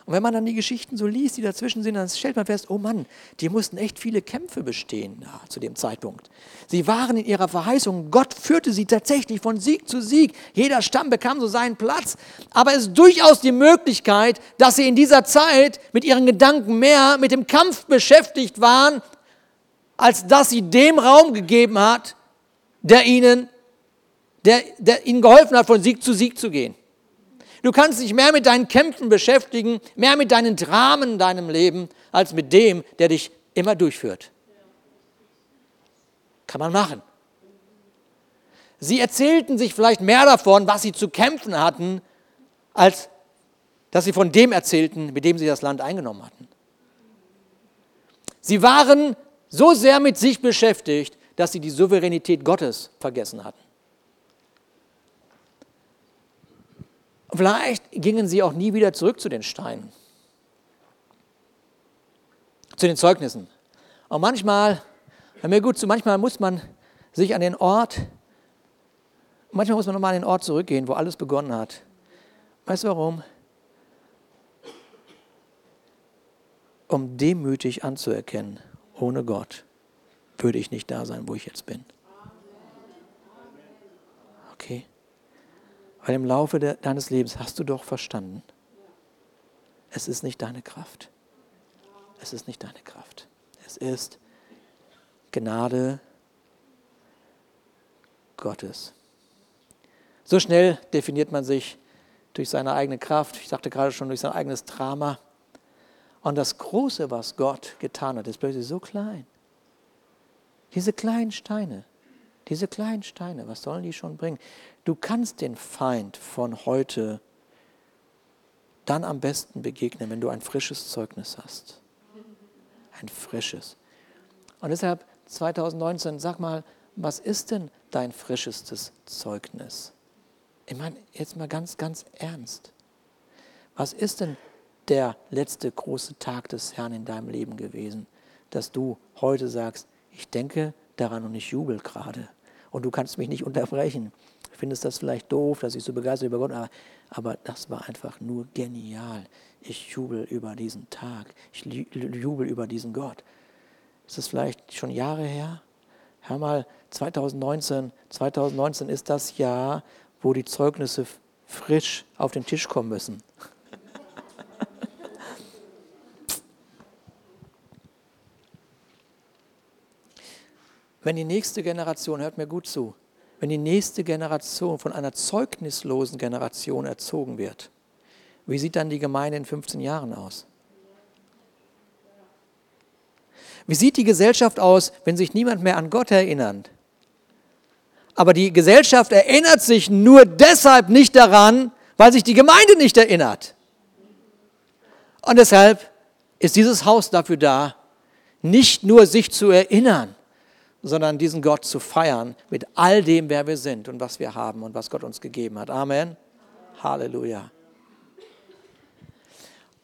Und wenn man dann die Geschichten so liest, die dazwischen sind, dann stellt man fest, oh Mann, die mussten echt viele Kämpfe bestehen da, zu dem Zeitpunkt. Sie waren in ihrer Verheißung, Gott führte sie tatsächlich von Sieg zu Sieg. Jeder Stamm bekam so seinen Platz. Aber es ist durchaus die Möglichkeit, dass sie in dieser Zeit mit ihren Gedanken mehr mit dem Kampf beschäftigt waren, als dass sie dem Raum gegeben hat, der ihnen, der, der ihnen geholfen hat, von Sieg zu Sieg zu gehen. Du kannst dich mehr mit deinen Kämpfen beschäftigen, mehr mit deinen Dramen in deinem Leben, als mit dem, der dich immer durchführt. Kann man machen. Sie erzählten sich vielleicht mehr davon, was sie zu kämpfen hatten, als dass sie von dem erzählten, mit dem sie das Land eingenommen hatten. Sie waren so sehr mit sich beschäftigt, dass sie die Souveränität Gottes vergessen hatten. Vielleicht gingen sie auch nie wieder zurück zu den Steinen, zu den Zeugnissen. Und manchmal, hör mir gut zu, manchmal muss man sich an den Ort, manchmal muss man nochmal an den Ort zurückgehen, wo alles begonnen hat. Weißt du warum? Um demütig anzuerkennen, ohne Gott würde ich nicht da sein, wo ich jetzt bin. Okay? Weil im Laufe de, deines Lebens hast du doch verstanden, es ist nicht deine Kraft. Es ist nicht deine Kraft. Es ist Gnade Gottes. So schnell definiert man sich durch seine eigene Kraft, ich sagte gerade schon durch sein eigenes Drama. Und das Große, was Gott getan hat, ist plötzlich so klein. Diese kleinen Steine, diese kleinen Steine, was sollen die schon bringen? Du kannst den Feind von heute dann am besten begegnen, wenn du ein frisches Zeugnis hast. Ein frisches. Und deshalb 2019, sag mal, was ist denn dein frischestes Zeugnis? Ich meine, jetzt mal ganz, ganz ernst. Was ist denn der letzte große Tag des Herrn in deinem Leben gewesen, dass du heute sagst, ich denke daran und ich jubel gerade und du kannst mich nicht unterbrechen findest das vielleicht doof, dass ich so begeistert über Gott, aber, aber das war einfach nur genial. Ich jubel über diesen Tag, ich jubel über diesen Gott. Ist das vielleicht schon Jahre her? Hör mal, 2019, 2019 ist das Jahr, wo die Zeugnisse frisch auf den Tisch kommen müssen. Wenn die nächste Generation, hört mir gut zu, wenn die nächste Generation von einer zeugnislosen Generation erzogen wird, wie sieht dann die Gemeinde in 15 Jahren aus? Wie sieht die Gesellschaft aus, wenn sich niemand mehr an Gott erinnert? Aber die Gesellschaft erinnert sich nur deshalb nicht daran, weil sich die Gemeinde nicht erinnert. Und deshalb ist dieses Haus dafür da, nicht nur sich zu erinnern, sondern diesen Gott zu feiern mit all dem, wer wir sind und was wir haben und was Gott uns gegeben hat. Amen. Halleluja.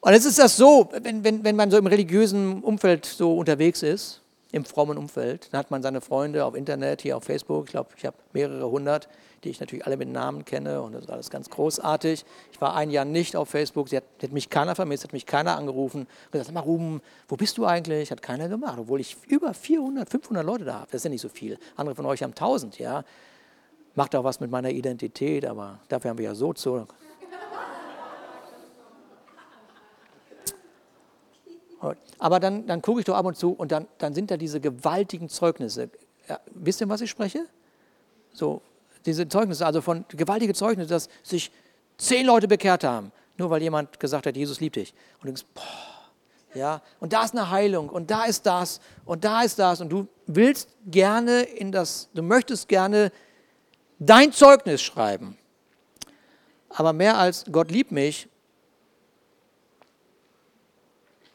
Und jetzt ist das so, wenn, wenn, wenn man so im religiösen Umfeld so unterwegs ist, im frommen Umfeld, dann hat man seine Freunde auf Internet, hier auf Facebook, ich glaube, ich habe mehrere hundert, die ich natürlich alle mit Namen kenne und das ist alles ganz großartig. Ich war ein Jahr nicht auf Facebook, sie hat, hat mich keiner vermisst, hat mich keiner angerufen und gesagt, sag mal Ruben, wo bist du eigentlich? Hat keiner gemacht, obwohl ich über 400, 500 Leute da habe, das ist ja nicht so viel. Andere von euch haben 1000, ja. Macht auch was mit meiner Identität, aber dafür haben wir ja so zu. Aber dann, dann gucke ich doch ab und zu und dann, dann sind da diese gewaltigen Zeugnisse. Ja, wisst ihr, was ich spreche? So diese Zeugnisse, also von gewaltige Zeugnisse, dass sich zehn Leute bekehrt haben, nur weil jemand gesagt hat, Jesus liebt dich. Und du denkst, boah, Ja, und da ist eine Heilung und da ist das und da ist das und du willst gerne in das, du möchtest gerne dein Zeugnis schreiben. Aber mehr als Gott liebt mich,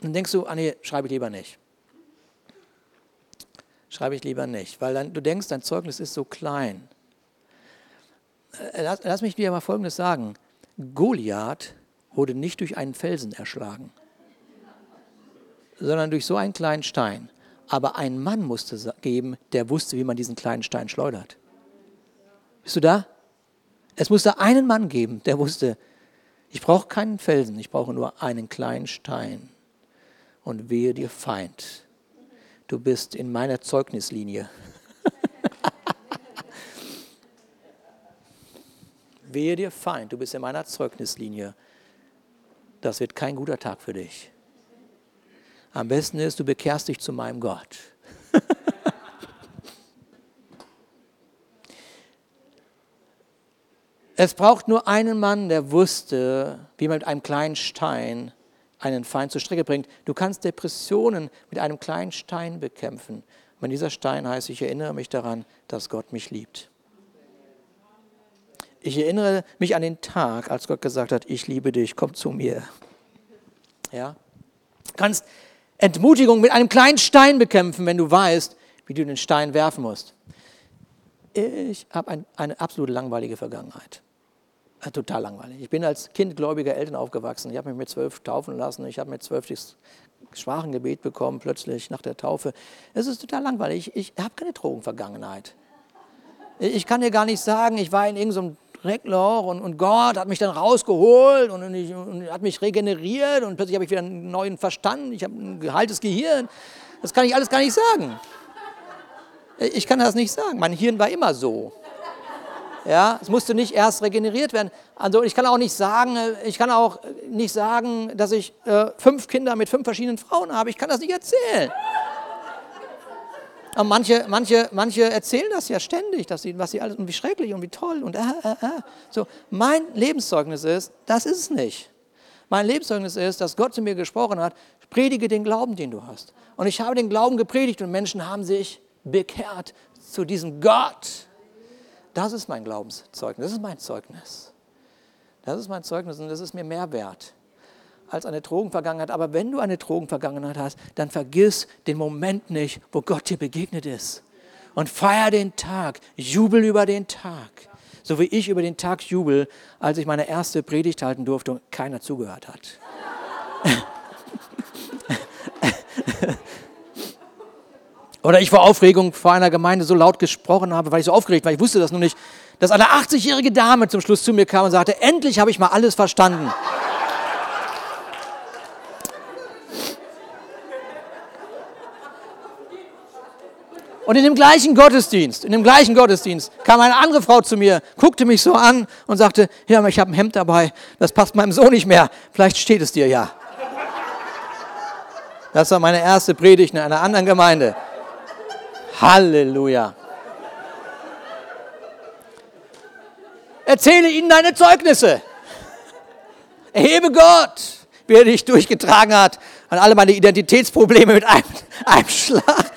dann denkst du, ah nee, schreibe ich lieber nicht. Schreibe ich lieber nicht, weil dann, du denkst, dein Zeugnis ist so klein. Äh, lass, lass mich dir mal Folgendes sagen. Goliath wurde nicht durch einen Felsen erschlagen sondern durch so einen kleinen Stein. Aber ein Mann musste geben, der wusste, wie man diesen kleinen Stein schleudert. Bist du da? Es musste einen Mann geben, der wusste, ich brauche keinen Felsen, ich brauche nur einen kleinen Stein. Und wehe dir Feind, du bist in meiner Zeugnislinie. wehe dir Feind, du bist in meiner Zeugnislinie. Das wird kein guter Tag für dich. Am besten ist, du bekehrst dich zu meinem Gott. es braucht nur einen Mann, der wusste, wie man mit einem kleinen Stein einen Feind zur Strecke bringt. Du kannst Depressionen mit einem kleinen Stein bekämpfen. Und dieser Stein heißt, ich erinnere mich daran, dass Gott mich liebt. Ich erinnere mich an den Tag, als Gott gesagt hat, ich liebe dich, komm zu mir. Ja? Du kannst Entmutigung mit einem kleinen Stein bekämpfen, wenn du weißt, wie du den Stein werfen musst. Ich habe ein, eine absolut langweilige Vergangenheit. Total langweilig. Ich bin als Kind gläubiger Eltern aufgewachsen. Ich habe mich mit zwölf taufen lassen. Ich habe mit zwölf das Schwachengebet bekommen, plötzlich nach der Taufe. Es ist total langweilig. Ich, ich habe keine Drogenvergangenheit. Ich kann dir gar nicht sagen, ich war in irgendeinem Dreckloch und, und Gott hat mich dann rausgeholt und, ich, und hat mich regeneriert und plötzlich habe ich wieder einen neuen Verstand, ich habe ein geheiltes Gehirn. Das kann ich alles gar nicht sagen. Ich kann das nicht sagen. Mein Hirn war immer so. Ja, es musste nicht erst regeneriert werden. Also ich kann auch nicht sagen, ich kann auch nicht sagen, dass ich äh, fünf Kinder mit fünf verschiedenen Frauen habe. Ich kann das nicht erzählen. Und manche, manche, manche erzählen das ja ständig, dass sie, was sie alles und wie schrecklich und wie toll und äh, äh, äh. So, mein Lebenszeugnis ist, das ist es nicht. Mein Lebenszeugnis ist, dass Gott zu mir gesprochen hat, predige den Glauben, den du hast. Und ich habe den Glauben gepredigt und Menschen haben sich bekehrt zu diesem Gott. Das ist mein Glaubenszeugnis, das ist mein Zeugnis. Das ist mein Zeugnis und das ist mir mehr wert als eine Drogenvergangenheit. Aber wenn du eine Drogenvergangenheit hast, dann vergiss den Moment nicht, wo Gott dir begegnet ist. Und feier den Tag, jubel über den Tag. So wie ich über den Tag jubel, als ich meine erste Predigt halten durfte und keiner zugehört hat. Oder ich vor Aufregung vor einer Gemeinde so laut gesprochen habe, weil ich so aufgeregt war, ich wusste das nur nicht, dass eine 80-jährige Dame zum Schluss zu mir kam und sagte, endlich habe ich mal alles verstanden. Und in dem gleichen Gottesdienst, in dem gleichen Gottesdienst kam eine andere Frau zu mir, guckte mich so an und sagte, ja, ich habe ein Hemd dabei, das passt meinem Sohn nicht mehr, vielleicht steht es dir ja. Das war meine erste Predigt in einer anderen Gemeinde. Halleluja. Erzähle ihnen deine Zeugnisse. Erhebe Gott, wie er dich durchgetragen hat, an alle meine Identitätsprobleme mit einem, einem Schlag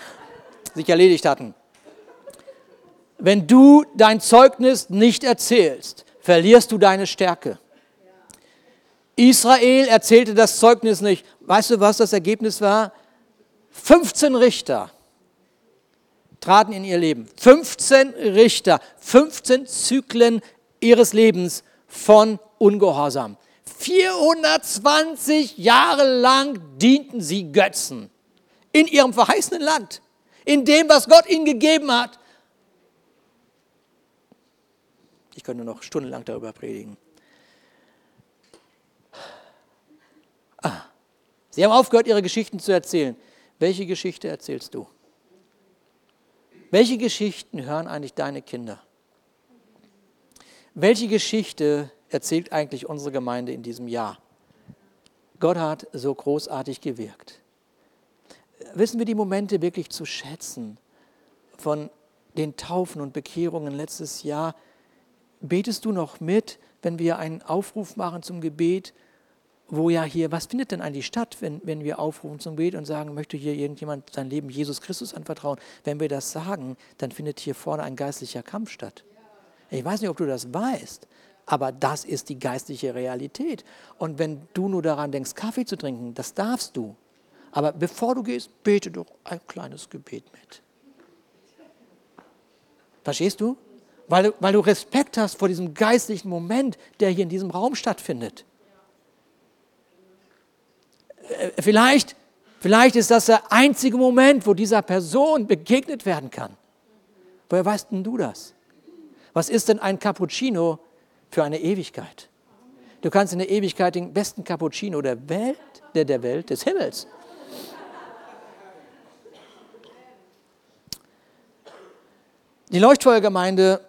sich erledigt hatten. Wenn du dein Zeugnis nicht erzählst, verlierst du deine Stärke. Israel erzählte das Zeugnis nicht. Weißt du, was das Ergebnis war? 15 Richter traten in ihr Leben. 15 Richter, 15 Zyklen ihres Lebens von Ungehorsam. 420 Jahre lang dienten sie Götzen in ihrem verheißenen Land in dem, was Gott ihnen gegeben hat. Ich könnte noch stundenlang darüber predigen. Ah, sie haben aufgehört, ihre Geschichten zu erzählen. Welche Geschichte erzählst du? Welche Geschichten hören eigentlich deine Kinder? Welche Geschichte erzählt eigentlich unsere Gemeinde in diesem Jahr? Gott hat so großartig gewirkt wissen wir die Momente wirklich zu schätzen von den Taufen und Bekehrungen letztes Jahr? Betest du noch mit, wenn wir einen Aufruf machen zum Gebet wo ja hier, was findet denn eigentlich statt, wenn, wenn wir aufrufen zum Gebet und sagen, möchte hier irgendjemand sein Leben Jesus Christus anvertrauen? Wenn wir das sagen, dann findet hier vorne ein geistlicher Kampf statt. Ich weiß nicht, ob du das weißt, aber das ist die geistliche Realität. Und wenn du nur daran denkst, Kaffee zu trinken, das darfst du. Aber bevor du gehst, bete doch ein kleines Gebet mit. Verstehst du? Weil, weil du Respekt hast vor diesem geistlichen Moment, der hier in diesem Raum stattfindet. Äh, vielleicht, vielleicht ist das der einzige Moment, wo dieser Person begegnet werden kann. Woher weißt denn du das? Was ist denn ein Cappuccino für eine Ewigkeit? Du kannst in der Ewigkeit den besten Cappuccino der Welt, der, der Welt, des Himmels. Die Leuchtfeuergemeinde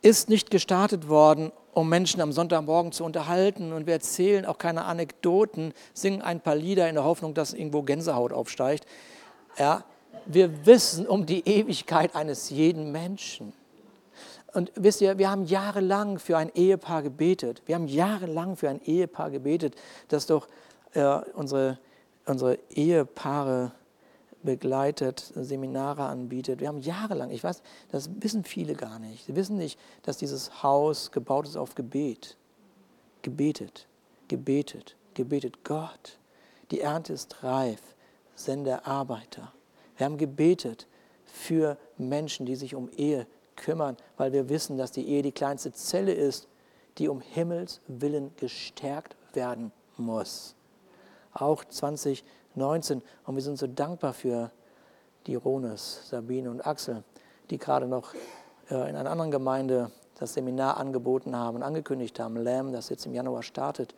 ist nicht gestartet worden, um Menschen am Sonntagmorgen zu unterhalten und wir erzählen auch keine Anekdoten, singen ein paar Lieder in der Hoffnung, dass irgendwo Gänsehaut aufsteigt. Ja, wir wissen um die Ewigkeit eines jeden Menschen. Und wisst ihr, wir haben jahrelang für ein Ehepaar gebetet. Wir haben jahrelang für ein Ehepaar gebetet, das doch äh, unsere, unsere Ehepaare begleitet, Seminare anbietet. Wir haben jahrelang, ich weiß, das wissen viele gar nicht. Sie wissen nicht, dass dieses Haus gebaut ist auf Gebet. Gebetet, gebetet, gebetet. Gott, die Ernte ist reif, sende Arbeiter. Wir haben gebetet für Menschen, die sich um Ehe kümmern, weil wir wissen, dass die Ehe die kleinste Zelle ist, die um Himmels willen gestärkt werden muss. Auch 2019. Und wir sind so dankbar für die Rones, Sabine und Axel, die gerade noch äh, in einer anderen Gemeinde das Seminar angeboten haben und angekündigt haben, LAM, das jetzt im Januar startet.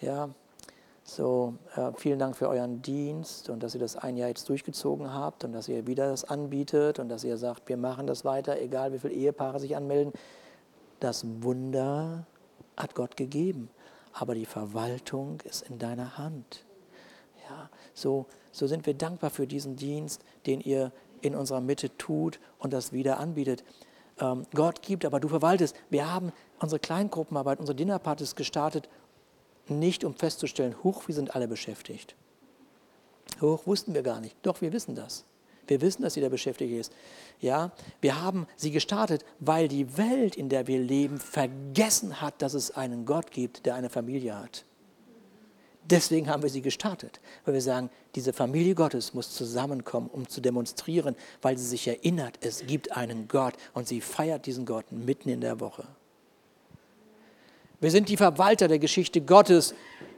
Ja, so, äh, vielen Dank für euren Dienst und dass ihr das ein Jahr jetzt durchgezogen habt und dass ihr wieder das anbietet und dass ihr sagt, wir machen das weiter, egal wie viele Ehepaare sich anmelden. Das Wunder hat Gott gegeben, aber die Verwaltung ist in deiner Hand. So, so sind wir dankbar für diesen Dienst, den ihr in unserer Mitte tut und das wieder anbietet. Ähm, Gott gibt, aber du verwaltest. Wir haben unsere Kleingruppenarbeit, unsere Dinnerpartys gestartet nicht um festzustellen, huch, wir sind alle beschäftigt. Hoch wussten wir gar nicht. Doch, wir wissen das. Wir wissen, dass jeder beschäftigt ist. Ja, wir haben sie gestartet, weil die Welt, in der wir leben, vergessen hat, dass es einen Gott gibt, der eine Familie hat. Deswegen haben wir sie gestartet, weil wir sagen, diese Familie Gottes muss zusammenkommen, um zu demonstrieren, weil sie sich erinnert, es gibt einen Gott und sie feiert diesen Gott mitten in der Woche. Wir sind die Verwalter der Geschichte Gottes,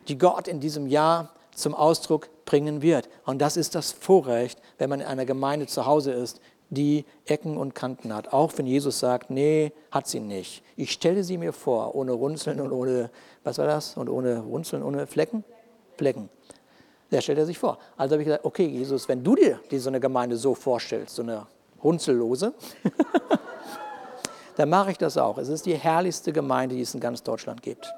die Gott in diesem Jahr zum Ausdruck bringen wird. Und das ist das Vorrecht, wenn man in einer Gemeinde zu Hause ist, die Ecken und Kanten hat. Auch wenn Jesus sagt, nee, hat sie nicht. Ich stelle sie mir vor, ohne Runzeln und ohne, was war das? Und ohne Runzeln, ohne Flecken? Flecken. Der stellt er sich vor. Also habe ich gesagt, okay, Jesus, wenn du dir so eine Gemeinde so vorstellst, so eine runzellose, dann mache ich das auch. Es ist die herrlichste Gemeinde, die es in ganz Deutschland gibt.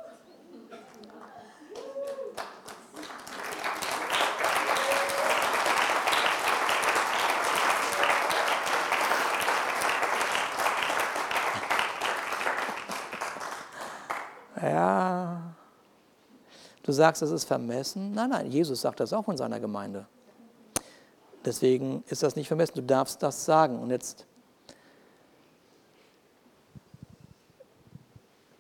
Sagst, es ist vermessen. Nein, nein, Jesus sagt das auch in seiner Gemeinde. Deswegen ist das nicht vermessen. Du darfst das sagen. Und jetzt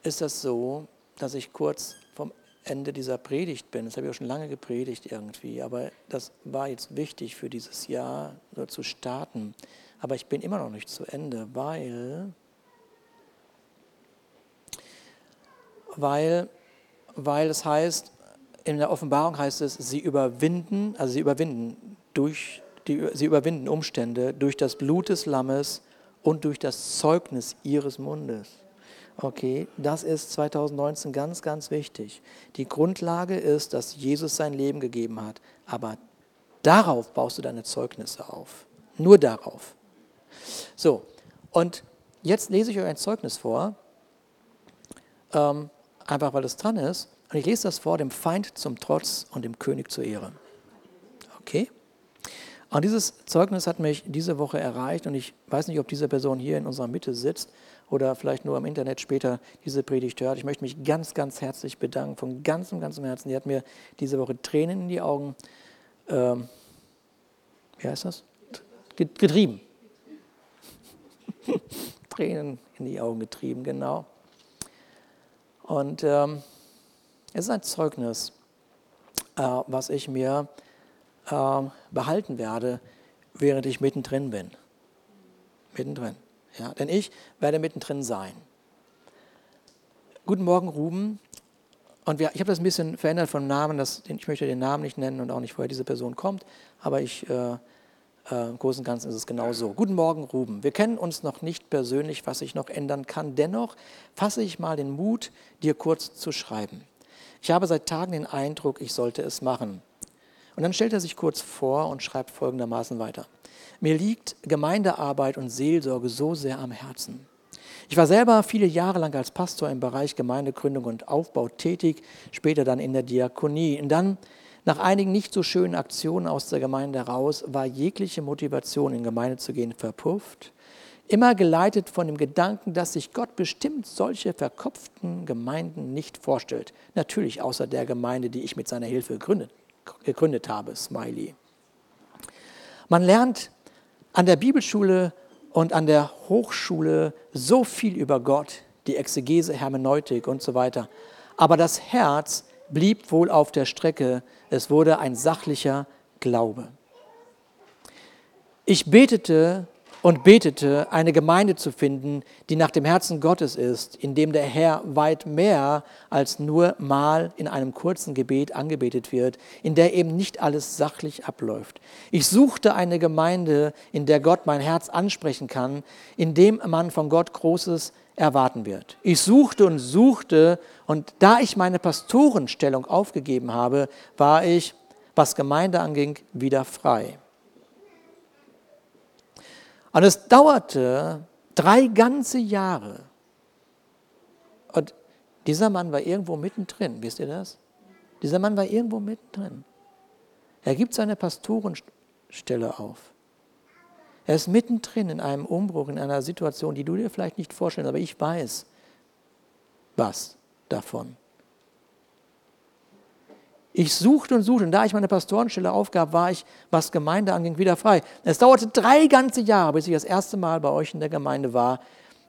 ist das so, dass ich kurz vom Ende dieser Predigt bin. Das habe ich auch schon lange gepredigt irgendwie, aber das war jetzt wichtig für dieses Jahr so zu starten. Aber ich bin immer noch nicht zu Ende, weil, weil, weil es heißt, in der Offenbarung heißt es, sie überwinden, also sie überwinden durch die, sie überwinden Umstände durch das Blut des Lammes und durch das Zeugnis ihres Mundes. Okay, das ist 2019 ganz, ganz wichtig. Die Grundlage ist, dass Jesus sein Leben gegeben hat, aber darauf baust du deine Zeugnisse auf. Nur darauf. So, und jetzt lese ich euch ein Zeugnis vor, ähm, einfach weil es dran ist. Und ich lese das vor, dem Feind zum Trotz und dem König zur Ehre. Okay? Und dieses Zeugnis hat mich diese Woche erreicht und ich weiß nicht, ob diese Person hier in unserer Mitte sitzt, oder vielleicht nur im Internet später diese Predigt hört. Ich möchte mich ganz, ganz herzlich bedanken, von ganzem, ganzem Herzen. Die hat mir diese Woche Tränen in die Augen, ähm, wie heißt das? Getrieben. Tränen in die Augen getrieben, genau. Und ähm, es ist ein Zeugnis, äh, was ich mir äh, behalten werde, während ich mittendrin bin. Mittendrin. Ja, denn ich werde mittendrin sein. Guten Morgen, Ruben. Und wir, ich habe das ein bisschen verändert vom Namen. Das, ich möchte den Namen nicht nennen und auch nicht, woher diese Person kommt. Aber ich, äh, äh, im Großen und Ganzen ist es genau so. Guten Morgen, Ruben. Wir kennen uns noch nicht persönlich, was ich noch ändern kann. Dennoch fasse ich mal den Mut, dir kurz zu schreiben. Ich habe seit Tagen den Eindruck, ich sollte es machen. Und dann stellt er sich kurz vor und schreibt folgendermaßen weiter. Mir liegt Gemeindearbeit und Seelsorge so sehr am Herzen. Ich war selber viele Jahre lang als Pastor im Bereich Gemeindegründung und Aufbau tätig, später dann in der Diakonie. Und dann, nach einigen nicht so schönen Aktionen aus der Gemeinde heraus, war jegliche Motivation, in Gemeinde zu gehen, verpufft. Immer geleitet von dem Gedanken, dass sich Gott bestimmt solche verkopften Gemeinden nicht vorstellt. Natürlich außer der Gemeinde, die ich mit seiner Hilfe gegründet, gegründet habe, Smiley. Man lernt an der Bibelschule und an der Hochschule so viel über Gott, die Exegese, Hermeneutik und so weiter. Aber das Herz blieb wohl auf der Strecke. Es wurde ein sachlicher Glaube. Ich betete und betete, eine Gemeinde zu finden, die nach dem Herzen Gottes ist, in dem der Herr weit mehr als nur mal in einem kurzen Gebet angebetet wird, in der eben nicht alles sachlich abläuft. Ich suchte eine Gemeinde, in der Gott mein Herz ansprechen kann, in dem man von Gott Großes erwarten wird. Ich suchte und suchte und da ich meine Pastorenstellung aufgegeben habe, war ich, was Gemeinde anging, wieder frei. Und es dauerte drei ganze Jahre. Und dieser Mann war irgendwo mittendrin, wisst ihr das? Dieser Mann war irgendwo mittendrin. Er gibt seine Pastorenstelle auf. Er ist mittendrin in einem Umbruch, in einer Situation, die du dir vielleicht nicht vorstellst, aber ich weiß was davon. Ich suchte und suchte und da ich meine Pastorenstelle aufgab, war ich, was Gemeinde anging, wieder frei. Es dauerte drei ganze Jahre, bis ich das erste Mal bei euch in der Gemeinde war.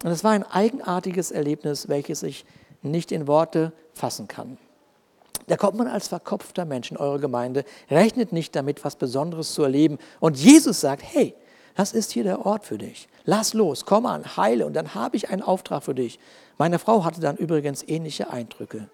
Und es war ein eigenartiges Erlebnis, welches ich nicht in Worte fassen kann. Da kommt man als verkopfter Mensch in eure Gemeinde, rechnet nicht damit, was Besonderes zu erleben. Und Jesus sagt, hey, das ist hier der Ort für dich. Lass los, komm an, heile und dann habe ich einen Auftrag für dich. Meine Frau hatte dann übrigens ähnliche Eindrücke.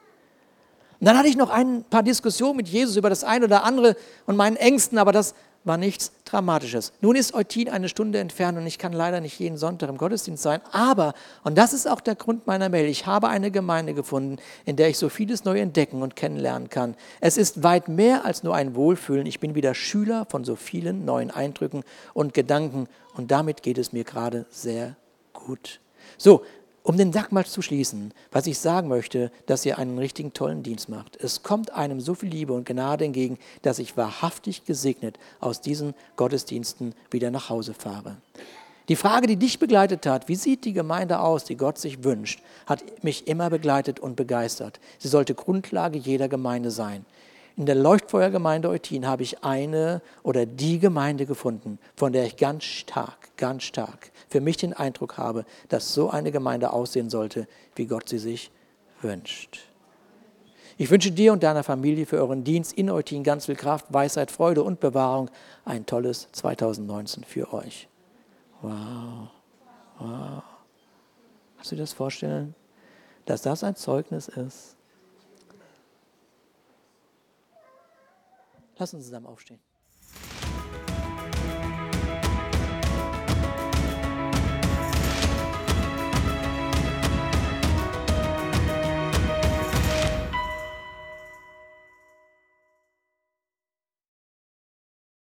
Und dann hatte ich noch ein paar Diskussionen mit Jesus über das eine oder andere und meinen Ängsten, aber das war nichts Dramatisches. Nun ist Eutin eine Stunde entfernt und ich kann leider nicht jeden Sonntag im Gottesdienst sein, aber, und das ist auch der Grund meiner Mail, ich habe eine Gemeinde gefunden, in der ich so vieles neu entdecken und kennenlernen kann. Es ist weit mehr als nur ein Wohlfühlen. Ich bin wieder Schüler von so vielen neuen Eindrücken und Gedanken und damit geht es mir gerade sehr gut. So, um den Sack mal zu schließen, was ich sagen möchte, dass ihr einen richtigen tollen Dienst macht. Es kommt einem so viel Liebe und Gnade entgegen, dass ich wahrhaftig gesegnet aus diesen Gottesdiensten wieder nach Hause fahre. Die Frage, die dich begleitet hat, wie sieht die Gemeinde aus, die Gott sich wünscht, hat mich immer begleitet und begeistert. Sie sollte Grundlage jeder Gemeinde sein. In der Leuchtfeuergemeinde Eutin habe ich eine oder die Gemeinde gefunden, von der ich ganz stark, ganz stark für mich den Eindruck habe, dass so eine Gemeinde aussehen sollte, wie Gott sie sich wünscht. Ich wünsche dir und deiner Familie für euren Dienst in Eutin ganz viel Kraft, Weisheit, Freude und Bewahrung. Ein tolles 2019 für euch. Wow. Wow. Kannst du dir das vorstellen, dass das ein Zeugnis ist? Lass uns zusammen aufstehen.